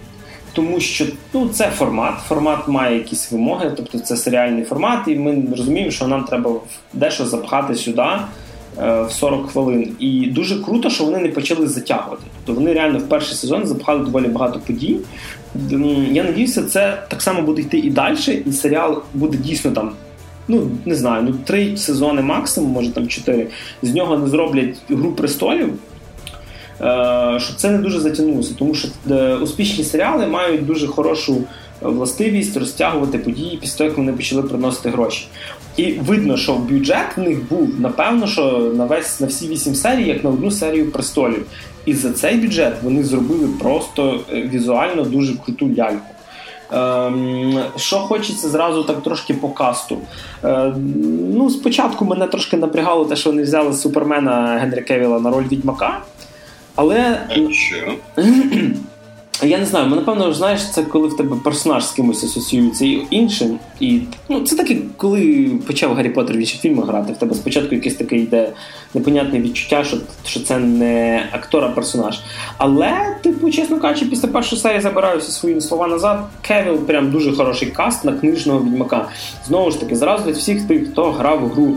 Тому що ну, це формат, формат має якісь вимоги, тобто це серіальний формат, і ми розуміємо, що нам треба дещо запхати сюди, в 40 хвилин. І дуже круто, що вони не почали затягувати. Тобто вони реально в перший сезон запхали доволі багато подій. Я надіюся, це так само буде йти і далі, і серіал буде дійсно там. Ну, не знаю, ну три сезони максимум, може там чотири. З нього не зроблять гру престолів. Е, що це не дуже затягнулося, тому що е, успішні серіали мають дуже хорошу властивість розтягувати події після того, як вони почали приносити гроші. І видно, що бюджет в них був, напевно, що на весь на всі вісім серій, як на одну серію престолів. І за цей бюджет вони зробили просто е, візуально дуже круту ляльку. Ем, що хочеться зразу так трошки по касту. Ем, ну, Спочатку мене трошки напрягало те, що вони взяли Супермена Генрі Кевіла на роль відьмака. Але. [CLEARS THROAT] Я не знаю, напевно, знаєш, це коли в тебе персонаж з кимось асоціюється іншим. І ну, це таке, коли почав Гаррі Поттер в інші фільми грати. В тебе спочатку якесь таке йде непонятне відчуття, що що це не актор, а персонаж. Але, типу, чесно кажучи, після першої серії забираю всі свої слова назад. Кевіл прям дуже хороший каст на книжного відьмака. Знову ж таки, зразу від всіх тих, хто грав гру,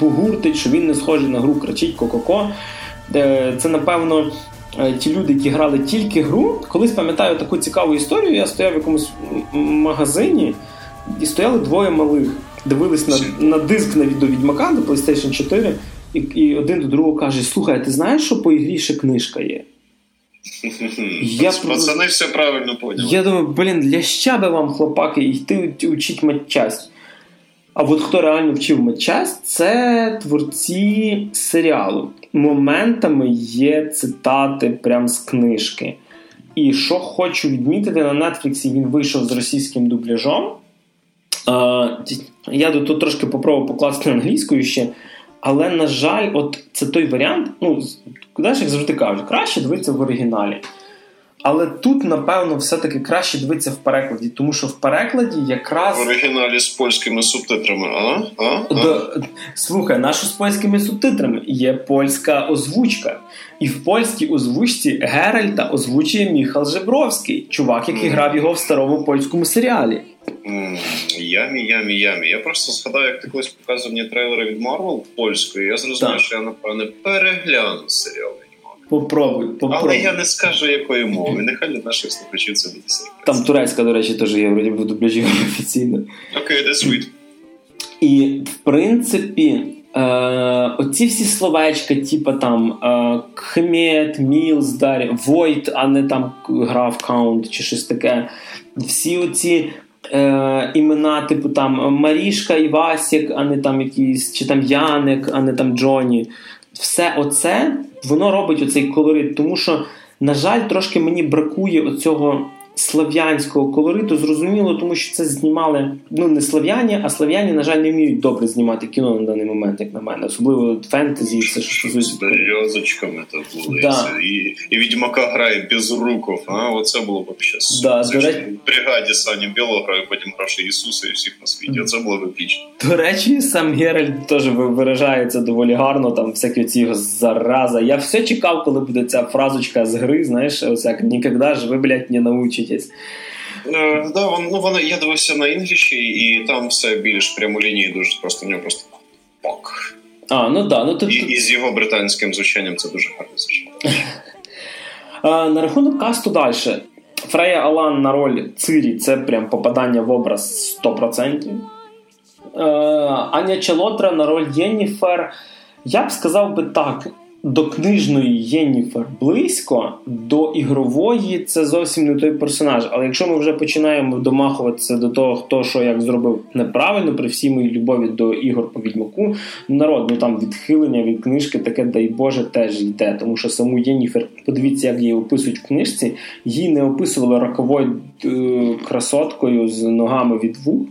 бугуртить, що він не схожий на гру, кричить ко-ко-ко. Е, це, напевно. Е, ті люди, які грали тільки гру, колись пам'ятаю таку цікаву історію. Я стояв в якомусь магазині і стояли двоє малих. Дивились на на диск на до Відьмака до PlayStation 4, і і один до другого каже: Слухай, ти знаєш, що по ігрі ще книжка є? Я Пацани все правильно поняли. Я думаю, блін, для щаби вам, хлопаки, йти учить матчасть. А от хто реально вчив матчасть, це творці серіалу. Моментами є цитати прям з книжки. І що хочу відмітити, на Нетфліксі він вийшов з російським дубляжом. Я тут трошки попробував покласти англійською ще. Але, на жаль, от це той варіант, ну, куди як завжди кажуть, краще дивитися в оригіналі. Але тут, напевно, все-таки краще дивитися в перекладі, тому що в перекладі якраз. В оригіналі з польськими субтитрами, а? а? а? До... Слухай, нашу з польськими субтитрами є польська озвучка. І в польській озвучці Геральта озвучує Міхал Жебровський, чувак, який mm. грав його в старому польському серіалі. Mm. Ямі, ямі, ямі. Я просто згадав, як ти колись показував мені трейлери від Марвел польською, і я зрозумів, що я, напевне, перегляну серіал. Попробуй, попробуй. Але я не скажу, якої мови. Нехай для наших слухачів це буде секрет. Там турецька, до речі, теж є вроді в дубляжі [LAUGHS] офіційно. Окей, okay, that's sweet. І в принципі, е, оці всі словечка, типу там е, Хмет, Мілздар, Войт, а не там earl, count чи щось таке. Всі оці. Е, імена, типу там Марішка і Васік, а не там якийсь, чи там Яник, а не там Джоні все оце воно робить оцей колорит, тому що, на жаль, трошки мені бракує оцього слав'янського колориту. Зрозуміло, тому що це знімали ну не слав'яні, а слав'яні, на жаль, не вміють добре знімати кіно на даний момент, як на мене, особливо фентезі, і все що стосується. З в'язочками так були. Да. І і відьмака грає без руков. А оце було б щас. Да, це речі... в бригаді Сані Білого грає, потім граше Ісуса і всіх на світі. Оце було б епічно. До речі, сам Геральт теж виражається доволі гарно. Там всякі ці зараза. Я все чекав, коли буде ця фразочка з гри. Знаєш, ось як ніколи ж ви блядь, не научите якесь. Е, да, вон, ну, вона, я дивився на інгліші, і там все більш прямолінії, дуже просто в нього просто пак. А, ну да. Ну, тут... І, і з його британським звучанням це дуже гарно звучить. [LAUGHS] На рахунок касту далі. Фрея Алан на роль Цирі це прям попадання в образ 100%. Е, Аня Челотра на роль Єніфер. Я б сказав би так до книжної Єніфер близько, до ігрової це зовсім не той персонаж. Але якщо ми вже починаємо домахуватися до того, хто що як зробив неправильно, при всій моїй любові до ігор по відьмаку, народ, ну там відхилення від книжки, таке, дай Боже, теж йде. Тому що саму Єніфер, подивіться, як її описують в книжці, її не описували роковою е- красоткою з ногами від вух.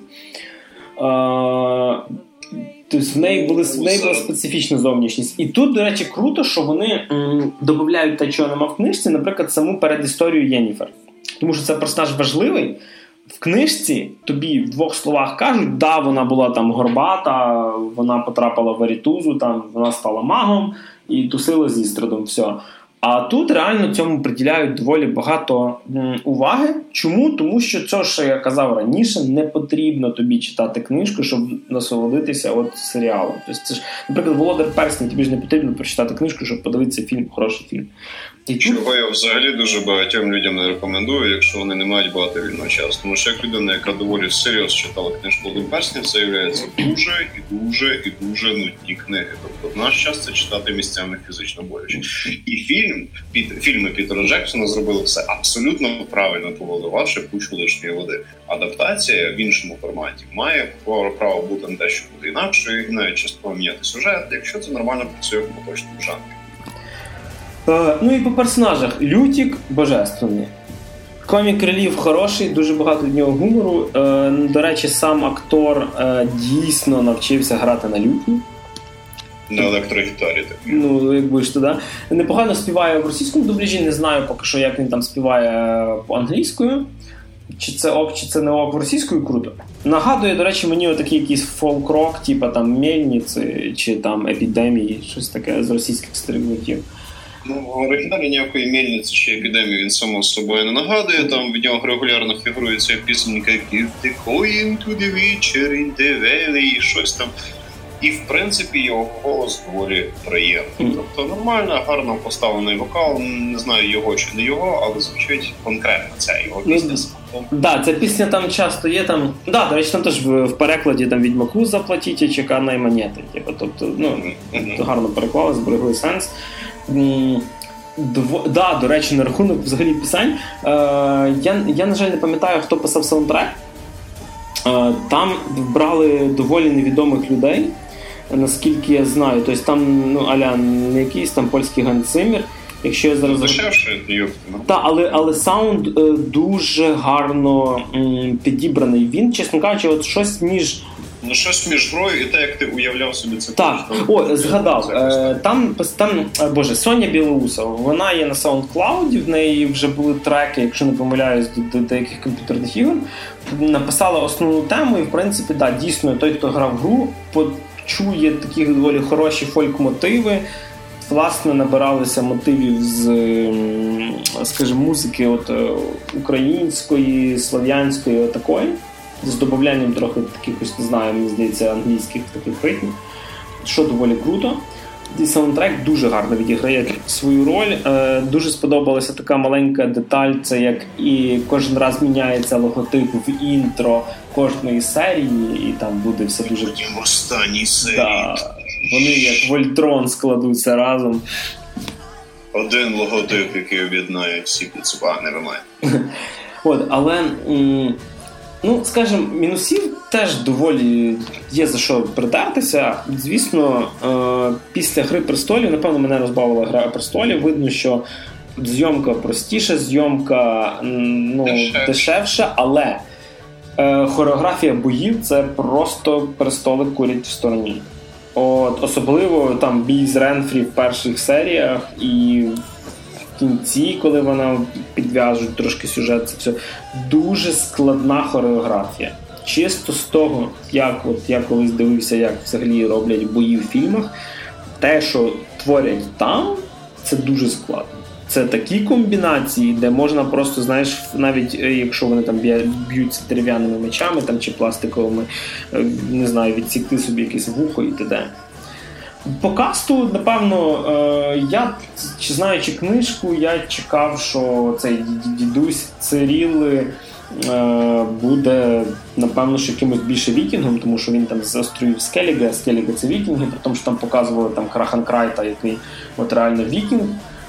Тобто в неї були в неї була специфічна зовнішність. І тут, до речі, круто, що вони м, додають те, чого нема в книжці, наприклад, саму передісторію Єніфер. Тому що це персонаж важливий. В книжці тобі в двох словах кажуть, да, вона була там горбата, вона потрапила в Арітузу, там вона стала магом і тусила з істрадом. все. А тут реально цьому приділяють доволі багато уваги. Чому? Тому що це, що я казав раніше, не потрібно тобі читати книжку, щоб насолодитися от серіалом. Тобто це ж, наприклад, Володар Персні, тобі ж не потрібно прочитати книжку, щоб подивитися фільм, хороший фільм. І Чого я взагалі дуже багатьом людям не рекомендую, якщо вони не мають багато вільного часу. Тому що як людина, яка доволі серйозно читала книжку Володар Персні, це є дуже і дуже і дуже нудні книги. Тобто наш час це читати місцями фізично боляче. І фільм під фільми Пітера Джексона зробили все абсолютно правильно, поводувавши кучу лишньої води. Адаптація в іншому форматі має право бути на те, що буде інакше, і навіть частково міняти сюжет, якщо це нормально працює в поточному жанрі. Е, ну і по персонажах Лютік божественний. Комік релів хороший, дуже багато від нього гумору. Е, до речі, сам актор е, дійсно навчився грати на лютні. На електрогітарі так. Ну, якби ж туди. Непогано співає в російському дубляжі, не знаю поки що, як він там співає по англійською. Чи це ок, чи це не ок російською круто. Нагадує, до речі, мені отакий якийсь фолк-рок, типу там Мельниці, чи там епідемії, щось таке з російських стереотипів. Ну, в оригіналі ніякої мельниці чи епідемії він само собою не нагадує. Там в нього регулярно фігурує ця пісенька Give the coin to the witcher in the valley, і щось там. І в принципі його голос доволі приємний. Тобто нормально, гарно поставлений вокал. Не знаю його чи не його, але звучить конкретно ця його пісня. Так, да, ця пісня там часто є. там. Да, До речі, там теж в, перекладі там відьмаку заплатіть, чека наймонети. Типу, тобто, ну, гарно переклали, зберегли сенс. Дво... Да, до речі, на рахунок взагалі пісень. Е, Я, я, на жаль, не пам'ятаю, хто писав саундтрек. Е, Там брали доволі невідомих людей, наскільки я знаю. Тобто там ну, аля не якийсь там польський Ганцимір. Якщо я зараз Дешевше, Так, але але саунд е, дуже гарно м, підібраний. Він, чесно кажучи, от щось між. Ну, щось між грою і те, як ти уявляв собі це. Так, о, згадав. Е, там, там, боже, Соня Білоуса, вона є на SoundCloud, в неї вже були треки, якщо не помиляюсь, до, до деяких комп'ютерних ігор. Написала основну тему, і в принципі, да, дійсно, той, хто грав гру, почує такі доволі хороші фольк-мотиви власне набиралися мотивів з, скажімо, музики от, е, української, слов'янської такої, з додаванням трохи таких, не знаю, мені здається, англійських таких ритмів, що доволі круто. І саундтрек дуже гарно відіграє свою роль. Е, дуже сподобалася така маленька деталь, це як і кожен раз міняється логотип в інтро кожної серії, і там буде все дуже в останній серії. Да. Вони як Вольтрон складуться разом. Один логотип, який об'єднає всі підсуба, не вимає. От, але. Ну, скажімо, мінусів теж доволі є за що придатися. Звісно, е, після Гри престолів, напевно, мене розбавила Гра престолів. Видно, що зйомка простіша, зйомка ну, дешевша, дешевша але е, хореографія боїв це просто престоли курять в стороні. От, Особливо там бій з Ренфрі в перших серіях і кінці, коли вона підв'яжуть трошки сюжет, це все дуже складна хореографія. Чисто з того, як от я колись дивився, як взагалі роблять бої в фільмах, те, що творять там, це дуже складно. Це такі комбінації, де можна просто, знаєш, навіть е, якщо вони там б'ються дерев'яними мечами там, чи пластиковими, е, не знаю, відсікти собі якесь вухо і т.д. По касту, напевно, е, я чи знаючи книжку, я чекав, що цей дідусь Циріл буде, напевно, що якимось більше вікінгом, тому що він там з островів Скеліга, Скеліга це вікінги, при тому що там показували там Крахан Крайта, який от реально вікінг.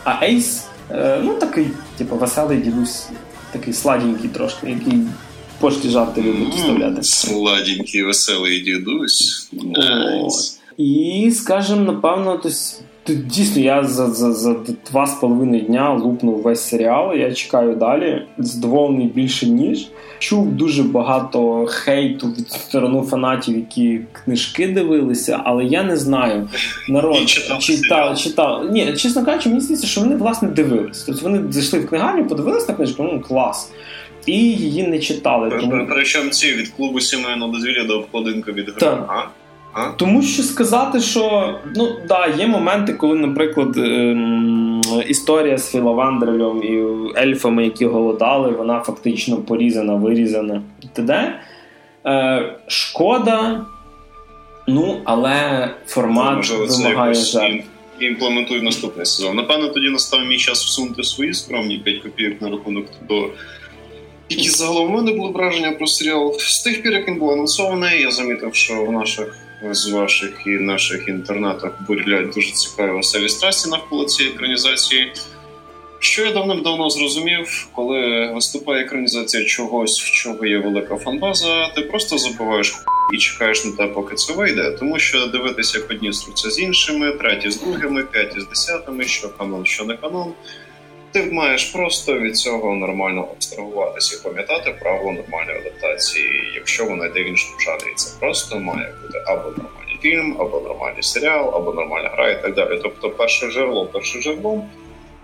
А Ейс Е, ну, такий, типу, веселий дідусь, такий сладенький трошки, який пошті жарти любить вставляти. Сладенький, веселий дідусь. Nice. І, скажімо, напевно, то Дійсно, я за за, за два з половиною дня лупнув весь серіал. Я чекаю далі. Задоволений більше ніж. Чув дуже багато хейту від сторони фанатів, які книжки дивилися, але я не знаю. Народ читав, читав. Ні, чесно кажучи, мені здається, що вони власне дивились. Тобто вони зайшли в книгарню, подивилися на книжку, ну клас. І її не читали. Тому... Причому ці від клубу сімейного дозвілля до обкладинки від гри. А? Тому що сказати, що ну да, є моменти, коли, наприклад, ем, історія з Філовандрелем і ельфами, які голодали, вона фактично порізана, вирізана. т.д. Е, Шкода, ну, але формат Можливо, вимагає жертв. Імплементують наступний сезон. Напевно, тоді настав мій час всунути свої скромні 5 копійок на рахунок до. Які загалом в мене були враження про серіал з тих пір, як він був анонсований. Я замітив, що в наших з ваших і наших інтернетах бурляють дуже цікаві веселі страсті навколо цієї екранізації. Що я давним-давно зрозумів, коли виступає екранізація чогось, в чого є велика фанбаза, ти просто забуваєш і чекаєш на те, поки це вийде. Тому що дивитися, як одні струться з іншими, треті з другими, п'яті з десятими, що канон, що не канон. Ти маєш просто від цього нормально абстрагуватися і пам'ятати право нормальної адаптації, якщо вона йде в іншому жанрі. Це просто має бути або нормальний фільм, або нормальний серіал, або нормальна гра і так далі. Тобто, перше джерело, перше джерелом.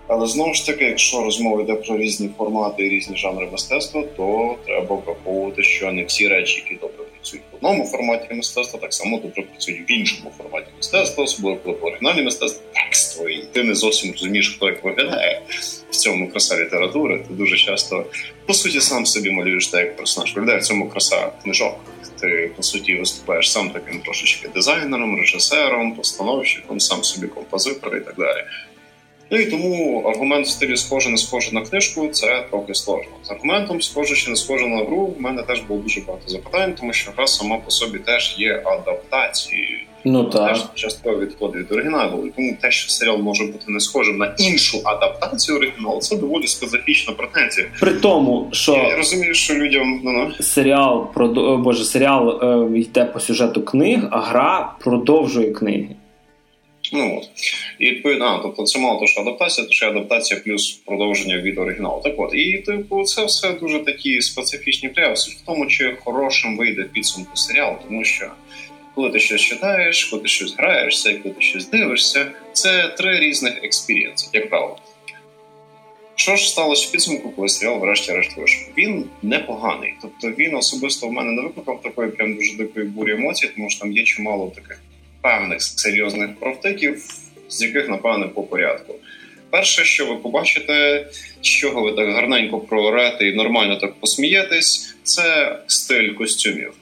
Але знову ж таки, якщо розмова йде про різні формати і різні жанри мистецтва, то треба враховувати, що не всі речі, які добре працюють в одному форматі мистецтва, так само добре працюють в іншому форматі мистецтва, особливо коли по оригінальній мистецтво текстове, ти не зовсім розумієш, хто як виглядає в цьому краса літератури. Ти дуже часто по суті сам собі малюєш так, як персонаж виглядає в цьому краса книжок. Ти по суті виступаєш сам таким трошечки дизайнером, режисером, постановщиком, сам собі композитор і так далі. Ну і тому аргумент в стилі схоже, не схоже на книжку це трохи сложно. З аргументом схоже чи не схоже на гру. в мене теж було дуже багато запитань, тому що гра сама по собі теж є адаптацією. Ну так. теж частково відходить від оригіналу. І тому те, що серіал може бути не схожим на іншу адаптацію оригіналу, це доволі специфічна претензія. При тому, що я розумію, що людям ну, ну. серіал про боже серіал е, йде по сюжету книг, а гра продовжує книги. Ну от і відповідно, а, тобто це мало то, що адаптація, то що адаптація плюс продовження від оригіналу. Так от і типу, це все дуже такі специфічні пряви. в тому, чи хорошим вийде підсумку серіал, тому що коли ти щось читаєш, коли ти щось граєшся, і коли ти щось дивишся, це три різних експірієнси, як правило. Що ж сталося в підсумку, коли серіал врешті-решт вийшов? Він непоганий. Тобто він особисто в мене не викликав такої прям дуже дикої бурі емоцій, тому що там є чимало таких певних серйозних профтиків, з яких, напевне, по порядку. Перше, що ви побачите, з чого ви так гарненько проорете і нормально так посмієтесь, це стиль костюмів.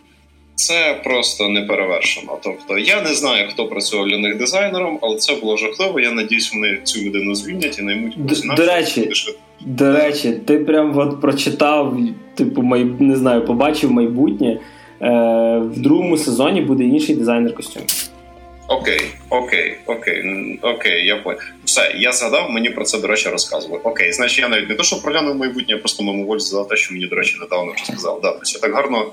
Це просто неперевершено. Тобто я не знаю, хто працював для них дизайнером, але це було жахливо. Я надіюсь, вони цю людину звільнять і наймуть До речі, до речі, ти прям от прочитав, типу, май... не знаю, побачив майбутнє. Е, В другому сезоні буде інший дизайнер костюмів. Окей, окей, окей, окей, я понял. Все, я згадав, мені про це, до речі, розказували. Окей, значить, я навіть не то, що проглянув майбутнє, я просто мимоволі згадав те, що мені, до речі, недавно вже сказав. Да, тобто я так гарно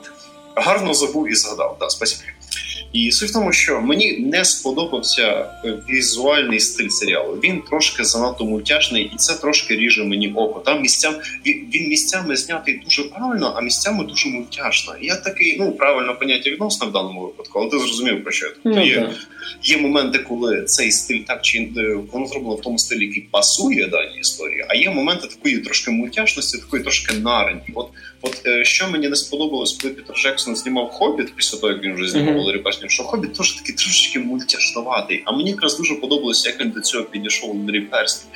гарно забув і згадав. Да, спасибі. І суть в тому, що мені не сподобався візуальний стиль серіалу. Він трошки занадто мультяшний, і це трошки ріже мені око. Там місцям він місцями знятий дуже правильно, а місцями дуже мультяшно. Я такий, ну правильно поняття відносно в даному випадку, але ти зрозумів про що я ну, є. Є моменти, коли цей стиль так чи е, воно зроблено в тому стилі, який пасує даній історії. А є моменти такої трошки мультяшності, такої трошки нареньки. От от е, що мені не сподобалось, коли Пітер Джексон знімав хобіт після того, як він вже знімав mm-hmm пояснював, що хобіт теж такий трошечки мультяшноватий. А мені якраз дуже подобалося, як він до цього підійшов Андрій Перський.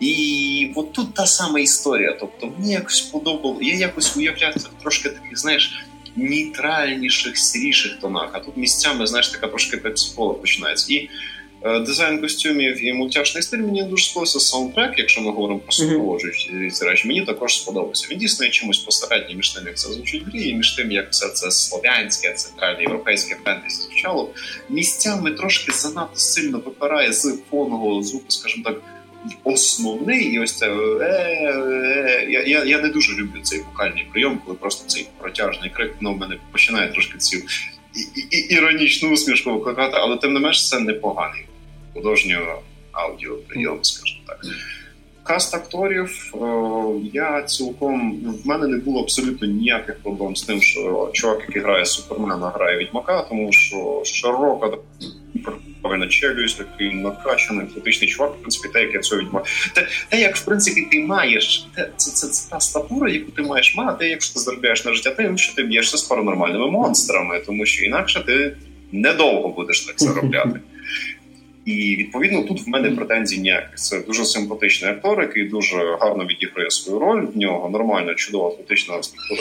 І от тут та сама історія. Тобто мені якось подобало, я якось уявляв це трошки таких, знаєш, нейтральніших, сіріших тонах. А тут місцями, знаєш, така трошки пепсикола починається. І дизайн костюмів і мультяшний стиль мені дуже сподобався саундтрек, якщо ми говоримо про супроводжуючі mm-hmm. ці речі, мені також сподобався. Він дійсно є чимось посереднім між тим, як це звучить в грі, і між тим, як все це слов'янське, центральне європейське фентезі звучало. Місцями трошки занадто сильно випирає з фонового звуку, скажімо так. Основний і ось це е, я я, я не дуже люблю цей вокальний прийом, коли просто цей протяжний крик ну, в мене починає трошки цю і, і, іронічну усмішку викликати, але тим не менш це непоганий художнього аудіоприйом, скажімо так. Каст акторів я цілком в мене не було абсолютно ніяких проблем з тим, що чувак, який грає Супермена, грає Відьмака, тому що широка повинна челюсть, такий накачаний фотичний чувак, в принципі, те, як я цього відьма. Те, те, як в принципі ти маєш, те, це, це, це та статура, яку ти маєш мати, якщо ти заробляєш на життя, тим, що ти б'єшся з паранормальними монстрами, тому що інакше ти недовго будеш так заробляти. І відповідно тут в мене претензій ніяких. Це дуже симпатичний актор, який дуже гарно відіграє свою роль. В нього нормальна, чудова атлетична структура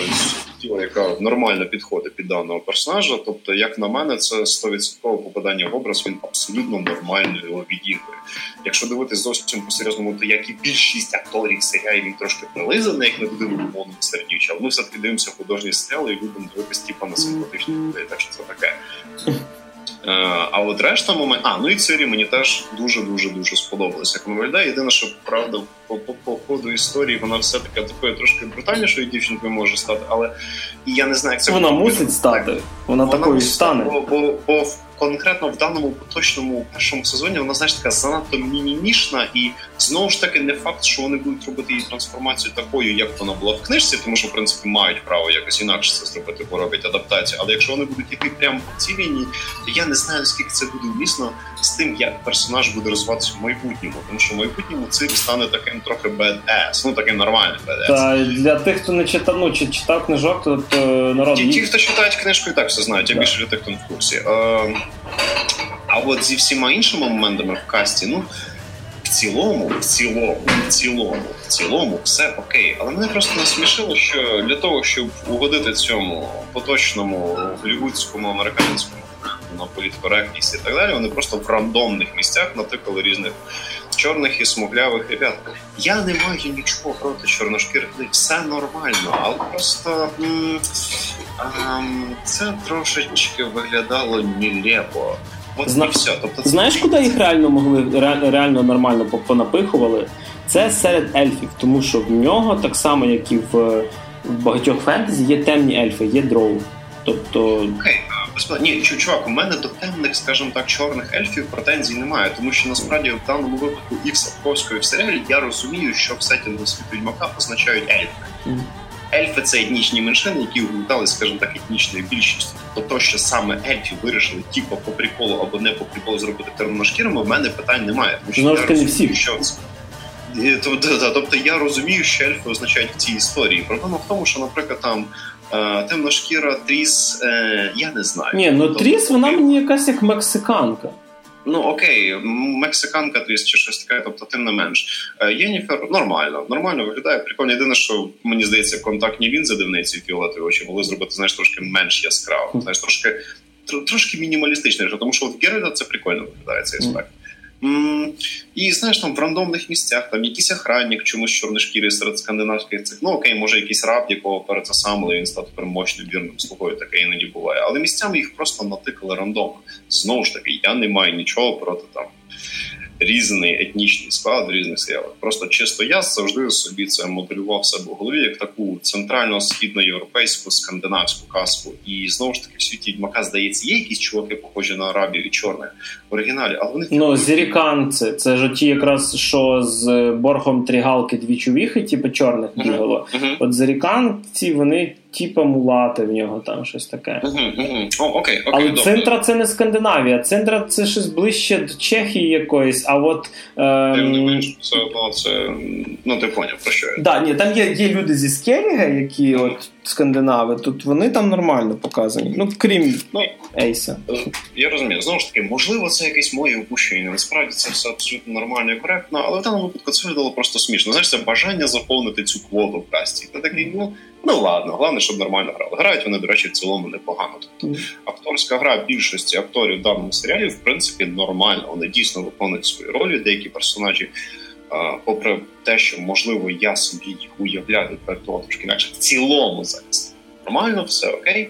тіла, яка нормально підходить під даного персонажа. Тобто, як на мене, це 100% попадання в образ. Він абсолютно нормально його відіграє. Якщо дивитись зовсім по серйозному, то як і більшість акторів серіалів він трошки прилизаний, як не буде умовно сердюча. Але ми все таки дивимося художні серіали і любимо дивитися типа на симпатичних людей. Так що це таке. Е, а от решта момент, а ну і Цирі мені теж дуже дуже дуже сподобалося. Як вона виглядає. Єдине, що правда по, по, по ходу історії вона все таки такою трошки брутальнішою дівчинкою може стати, але і я не знаю, як це вона мусить стати. Вона, вона такою стане. Бо, бо, бо конкретно в даному поточному першому сезоні вона знаєш така занадто мінімішна, і знову ж таки не факт, що вони будуть робити її трансформацію такою, як вона була в книжці, тому що в принципі мають право якось інакше це зробити, бо роблять адаптацію. Але якщо вони будуть йти прямо по цій лінії, то я не знаю наскільки це буде вмісно з тим, як персонаж буде розвиватися в майбутньому, тому що в майбутньому цим стане таким трохи badass, ну таким нормальним badass. Та для тих, хто не читав, ну чи читав книжок, то, то народ ті, ті, хто читають книжку, і так все знають. Я більше для тих, хто не в курсі. Е, а от зі всіма іншими моментами в касті, ну в цілому, в цілому, в цілому, в цілому, все окей. Але мене просто насмішило, що для того, щоб угодити цьому поточному голівудському американському на політкоректність і так далі, вони просто в рандомних місцях натикали різних чорних і смуглявих ребят. Я не маю нічого проти чорношкірих все нормально, але просто м- м- це трошечки виглядало нелепо. От Зна... і все. Тобто, Знаєш, куди їх реально могли реально нормально понапихували? Це серед ельфів, тому що в нього так само, як і в, в багатьох фентезі, є темні ельфи, є дроу. Тобто. Окей, okay. ні, чувак, у мене до темних, скажімо так, чорних ельфів претензій немає, тому що насправді в даному випадку і в Сапковської в серіалі я розумію, що в сетінгу світу відьмака означають ельфи. Mm. Ельфи це етнічні меншини, які угнітали, скажімо так, етнічною більшістю. Тобто, то, що саме ельфи вирішили типу, по приколу або не по приколу зробити термоношкірими, в мене питань немає. Тому що ну, я розумію, всі. що. Тобто, тобто я розумію, що ельфи означають в цій історії. Проблема в тому, що, наприклад, там е, темношкіра Тріс, е, я не знаю. Ні, ну тобто, Тріс, вона мені якась як мексиканка. Ну окей, мексиканка твіст чи щось таке, тобто тим не менш. Е, Єніфер нормально, нормально виглядає. Прикольно. Єдине, що мені здається, контактні лінзи дивниці фіолетові очі могли зробити знаєш, трошки менш яскраво. Знаєш, трошки трошки мінімалістичніше, тому що в Геральда це прикольно виглядає цей аспект. І знаєш, там в рандомних місцях там якийсь охранник, чомусь чорношкірий серед скандинавських цих. Ну окей, може якийсь раб, якого перед перецесамили, він став переможним вірним слугою, таке іноді буває. Але місцями їх просто натикали рандомно. Знову ж таки, я не маю нічого проти там різний етнічний склад в різних серіалах. Просто чисто я завжди собі це моделював себе в голові як таку центрально-східноєвропейську скандинавську казку. І знову ж таки в світі відьмака здається, є якісь чуваки, похожі на арабів і чорних в оригіналі, але вони ну зіріканці. Це ж ті, якраз що з боргом трігалки дві чувіхи, типу чорних бігало. Uh-huh. Uh-huh. От зіріканці вони типа мулати в нього там щось таке. Угу. О, окей, окей, Але центра це не Скандинавія. Центра це щось ближче до Чехії якоїсь, а от. Ем... Все одно це. Ну, ти поняв, про що я. Да, ні, там є є люди зі Скеріга, які mm. от скандинави, тут вони там нормально показані. Ну, крім ну, Ейса. Е, я розумію, знову ж таки, можливо, це якесь моє упущення. Насправді це все абсолютно нормально і коректно, але в даному випадку це виглядало просто смішно. Знаєш, це бажання заповнити цю квоту в касті. Ти такий, ну. Ну ладно, головне, щоб нормально грали. Грають вони, до речі, в цілому непогано. Тобто акторська гра більшості акторів в даному серіалі, в принципі, нормально. Вони дійсно виконують свої ролі. Деякі персонажі, попри те, що можливо я собі їх уявляю того трошки інакше в цілому зараз нормально, все окей.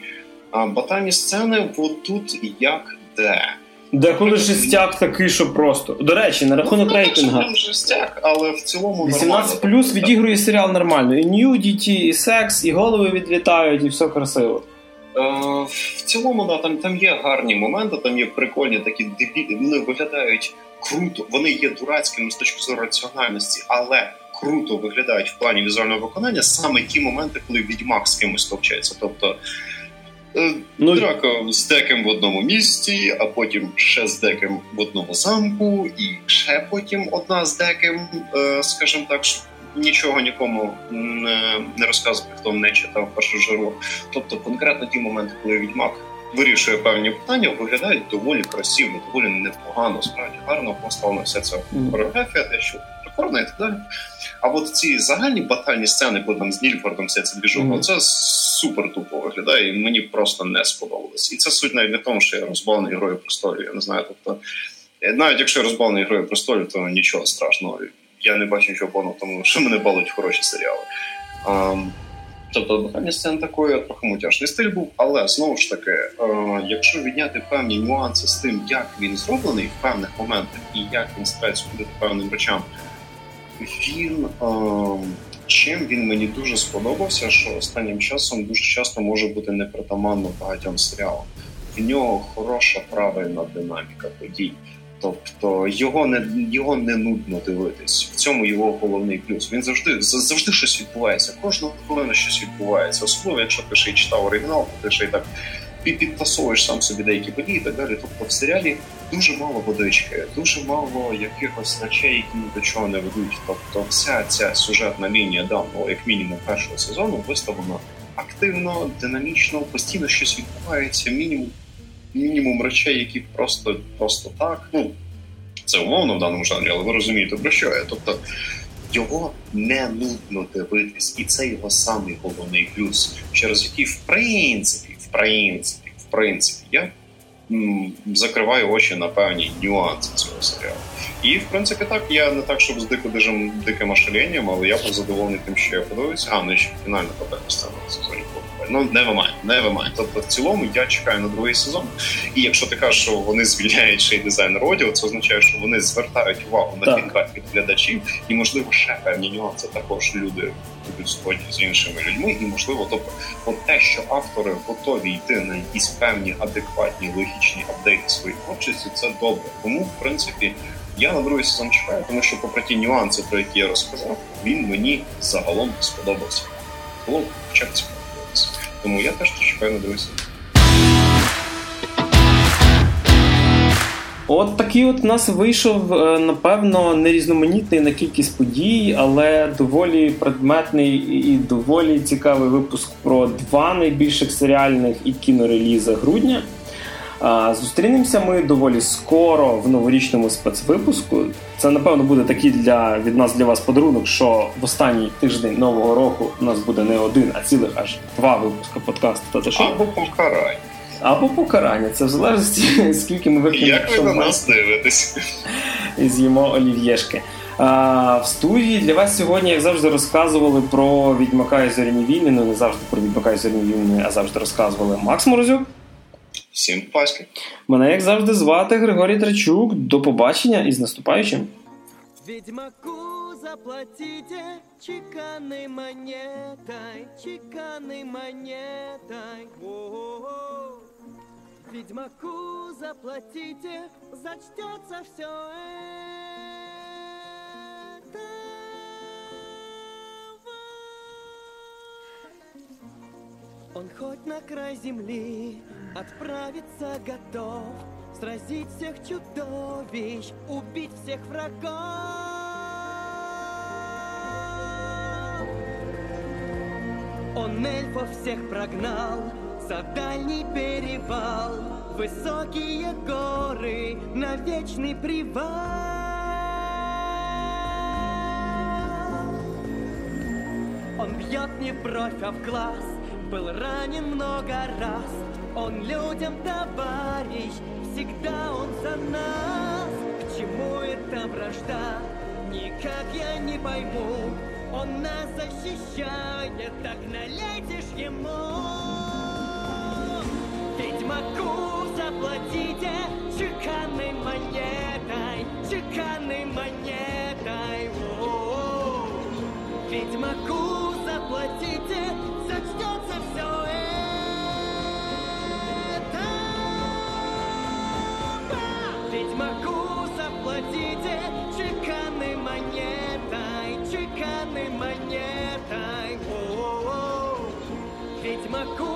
А батальні сцени, от тут як де. Деколи жестяк такий, що просто. До речі, на рахунок ну, рейтинга. жестяк, але в цілому 18 плюс відігрує серіал нормально. І нюдіті, і секс, і голови відлітають, і все красиво. Е, в цілому, да, там там є гарні моменти, там є прикольні такі дебілі, вони виглядають круто, вони є дурацькими з точки зору раціональності, але круто виглядають в плані візуального виконання саме ті моменти, коли відьмак з кимось товчається. Тобто ну, Драка з деком в одному місці, а потім ще з деком в одному замку, і ще потім одна з деком, е, скажімо так, нічого нікому не розказувати, хто не читав першу жару. Тобто, конкретно ті моменти, коли відьмак вирішує певні питання, виглядають доволі красиво, доволі непогано, справді гарно поставлена вся ця хореографія, те, що прикольно і так далі. А от ці загальні батальні сцени, коли там з Нільфордом все це двіжуха, mm-hmm. це супер тупо виглядає, і мені просто не сподобалось. І це суть навіть не в тому, що я розбавлений грою престолів. Я не знаю, тобто навіть якщо я розбавлений грою престолів, то нічого страшного. Я не бачу нічого поганого, тому що мене балують хороші серіали. А, Тобто бухальні сцени такої трохи мутяшний стиль був, але знову ж таки, е, якщо відняти певні нюанси з тим, як він зроблений в певних моментах і як він старається ходити певним речам, він е, чим він мені дуже сподобався, що останнім часом дуже часто може бути непритаманно багатьом серіалам. В нього хороша правильна динаміка подій. Тобто його не його не нудно дивитись. В цьому його головний плюс. Він завжди завжди щось відбувається. Кожного хвилину щось відбувається. Особливо, якщо ти ще й читав оригінал, то ти ще й так підтасовуєш сам собі деякі події і так далі. Тобто в серіалі дуже мало водички, дуже мало якихось речей, які ні до чого не ведуть. Тобто, вся ця сюжетна лінія даного, як мінімум, першого сезону виставлена активно, динамічно, постійно щось відбувається. Мінімум мінімум речей, які просто просто так. Ну це умовно в даному жанрі, але ви розумієте про що я. Тобто його не нудно дивитись, і це його самий головний плюс, через який в принципі, принципі, в принципі, я закриваю очі на певні нюанси цього серіалу. І в принципі так я не так, щоб з дико диким ошаленням, але я задоволений тим, що я подивився. А ну і ще фінальна победна сцена сезоні. Ну не вимає, не вимає. Тобто, в цілому я чекаю на другий сезон. І якщо ти кажеш, що вони звільняють ще й дизайн родіо, це означає, що вони звертають увагу на фідбек від глядачів, і можливо ще певні нюанси також люди будуть сходні з іншими людьми. І можливо, тобто, от те, що автори готові йти на якісь певні адекватні логічні апдейти своїх творчості, це добре. Тому в принципі. Я на другий сезон чекаю, тому що, попри ті нюанси, про які я розказав, він мені загалом сподобався. Було хоча б цікаво. Тому я теж чекаю на другий сезон. От такий от у нас вийшов, е, напевно, нерізноманітний на кількість подій, але доволі предметний і доволі цікавий випуск про два найбільших серіальних і кінореліза грудня. Зустрінемося ми доволі скоро в новорічному спецвипуску. Це напевно буде такий для від нас для вас подарунок, що в останній тиждень нового року у нас буде не один, а цілих аж два випуски подкасту та Або покарання. Або покарання. Це в залежності, [LAUGHS] скільки ми вип'ємо. Як ви на нас дивитесь? [LAUGHS] І з'їмо олів'єшки. А, В студії для вас сьогодні, як завжди, розказували про Відьмака і Зоряні війни. Ну не завжди про Відьмака і Зоряні війни, а завжди розказували Макс Морозюк. Всім паски. Мене, як завжди, звати Григорій Трачук. До побачення і з наступаючим. Ведьмаку заплатите чеканной монетой, чеканной монетой. О-о-о. Ведьмаку заплатите, зачтется все это. Он хоть на край земли отправиться готов, Сразить всех чудовищ, убить всех врагов. Он эльфов всех прогнал за дальний перевал, Высокие горы на вечный привал. Он бьет не бровь, а в глаз, был ранен много раз, он людям товарищ, всегда он за нас. К чему эта вражда? Никак я не пойму. Он нас защищает, так налейте ж ему. Ведьмаку заплатите чеканной монетой, чеканной монетой. О-о-о. Ведьмаку заплатите, чеканной монетой, чеканной монетой. О-о-о. Ведьмаку